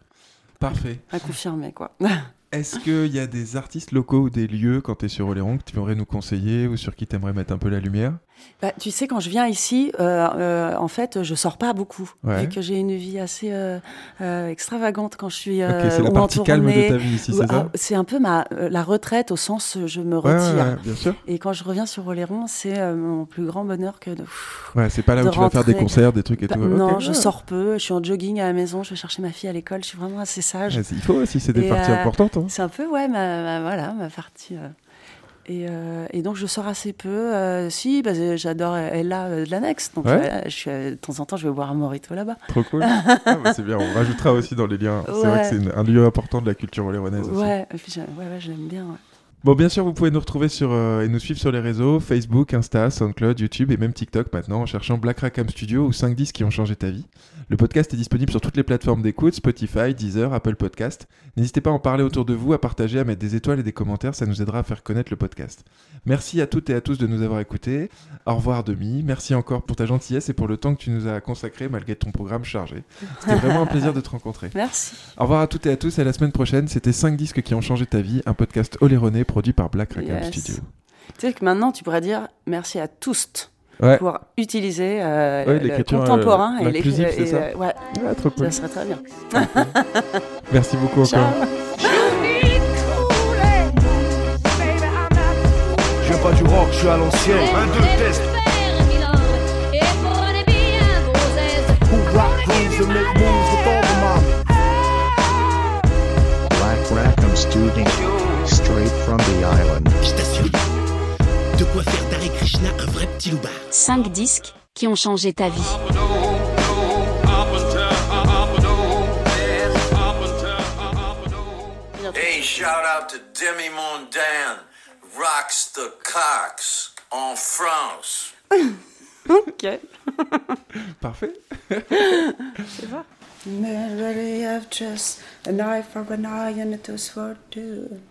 [SPEAKER 1] Parfait.
[SPEAKER 2] à confirmer, quoi.
[SPEAKER 1] Est-ce qu'il y a des artistes locaux ou des lieux, quand tu es sur Oléron, que tu aimerais nous conseiller ou sur qui tu aimerais mettre un peu la lumière?
[SPEAKER 2] Bah, tu sais, quand je viens ici, euh, euh, en fait, je sors pas beaucoup.
[SPEAKER 1] Ouais.
[SPEAKER 2] Vu que j'ai une vie assez euh, extravagante quand je suis.
[SPEAKER 1] Ok,
[SPEAKER 2] euh,
[SPEAKER 1] c'est la partie calme de ta vie ici, c'est ça
[SPEAKER 2] ah, C'est un peu ma, la retraite au sens je me
[SPEAKER 1] Ouais,
[SPEAKER 2] retire.
[SPEAKER 1] ouais, ouais, bien sûr.
[SPEAKER 2] Et quand je reviens sur Oléron, c'est mon plus grand bonheur que de.
[SPEAKER 1] Ouais, c'est pas là où tu vas faire des concerts, des trucs et
[SPEAKER 2] Bah,
[SPEAKER 1] tout.
[SPEAKER 2] Non, je sors peu, je suis en jogging à la maison, je vais chercher ma fille à l'école, je suis vraiment assez sage.
[SPEAKER 1] Il faut aussi, c'est des
[SPEAKER 2] Et,
[SPEAKER 1] parties importantes. hein.
[SPEAKER 2] C'est un peu, ouais, ma, ma- voilà, ma partie. Euh, Et, euh, et donc je sors assez peu. Euh, si, j'adore Ella euh, de l'annexe. Donc
[SPEAKER 1] Ouais.
[SPEAKER 2] voilà, je suis, euh, de temps en temps, je vais boire un morito là-bas.
[SPEAKER 1] Trop cool. Ah, bah, c'est bien, on rajoutera aussi dans les liens. C'est vrai que c'est une- un lieu important de la culture oléronaise aussi.
[SPEAKER 2] Ouais, et puis ouais, ouais, je l'aime bien.
[SPEAKER 1] Bon, bien sûr, vous pouvez nous retrouver sur, et nous suivre sur les réseaux Facebook, Insta, Soundcloud, YouTube et même TikTok maintenant en cherchant Black Rackham Studio ou 5 disques qui ont changé ta vie. Le podcast est disponible sur toutes les plateformes d'écoute Spotify, Deezer, Apple Podcast. N'hésitez pas à en parler autour de vous, à partager, à mettre des étoiles et des commentaires, ça nous aidera à faire connaître le podcast. Merci à toutes et à tous de nous avoir écoutés. Au revoir, Demi. Merci encore pour ta gentillesse et pour le temps que tu nous as consacré malgré ton programme chargé. C'était vraiment un plaisir de te rencontrer.
[SPEAKER 2] Merci.
[SPEAKER 1] Au revoir à toutes et à tous et à la semaine prochaine. C'était 5 disques qui ont changé ta vie, un podcast oléroné produit par Black Rackham
[SPEAKER 2] Yes.
[SPEAKER 1] Studio.
[SPEAKER 2] Tu sais que maintenant, tu pourrais dire merci à tous
[SPEAKER 1] Ouais.
[SPEAKER 2] pour utiliser euh,
[SPEAKER 1] Ouais,
[SPEAKER 2] le
[SPEAKER 1] l'écriture,
[SPEAKER 2] contemporain
[SPEAKER 1] euh,
[SPEAKER 2] et l'écri-
[SPEAKER 1] c'est ça
[SPEAKER 2] euh, ouais.
[SPEAKER 1] Ouais, trop cool.
[SPEAKER 2] Ça serait très bien.
[SPEAKER 1] Merci beaucoup encore.
[SPEAKER 9] Je viens pas du rock, je suis à l'ancienne. Un, deux, test.
[SPEAKER 10] Black Rackham Studio. Straight from the island.
[SPEAKER 11] De quoi faire d'Hare Krishna un vrai petit loupard.
[SPEAKER 12] 5 disques qui ont changé ta vie.
[SPEAKER 8] Hey, shout out to Demi Mondan, rocks the cocks en France.
[SPEAKER 2] ok.
[SPEAKER 1] Parfait.
[SPEAKER 2] C'est ça. Melody of just an eye for an eye and a tooth for two.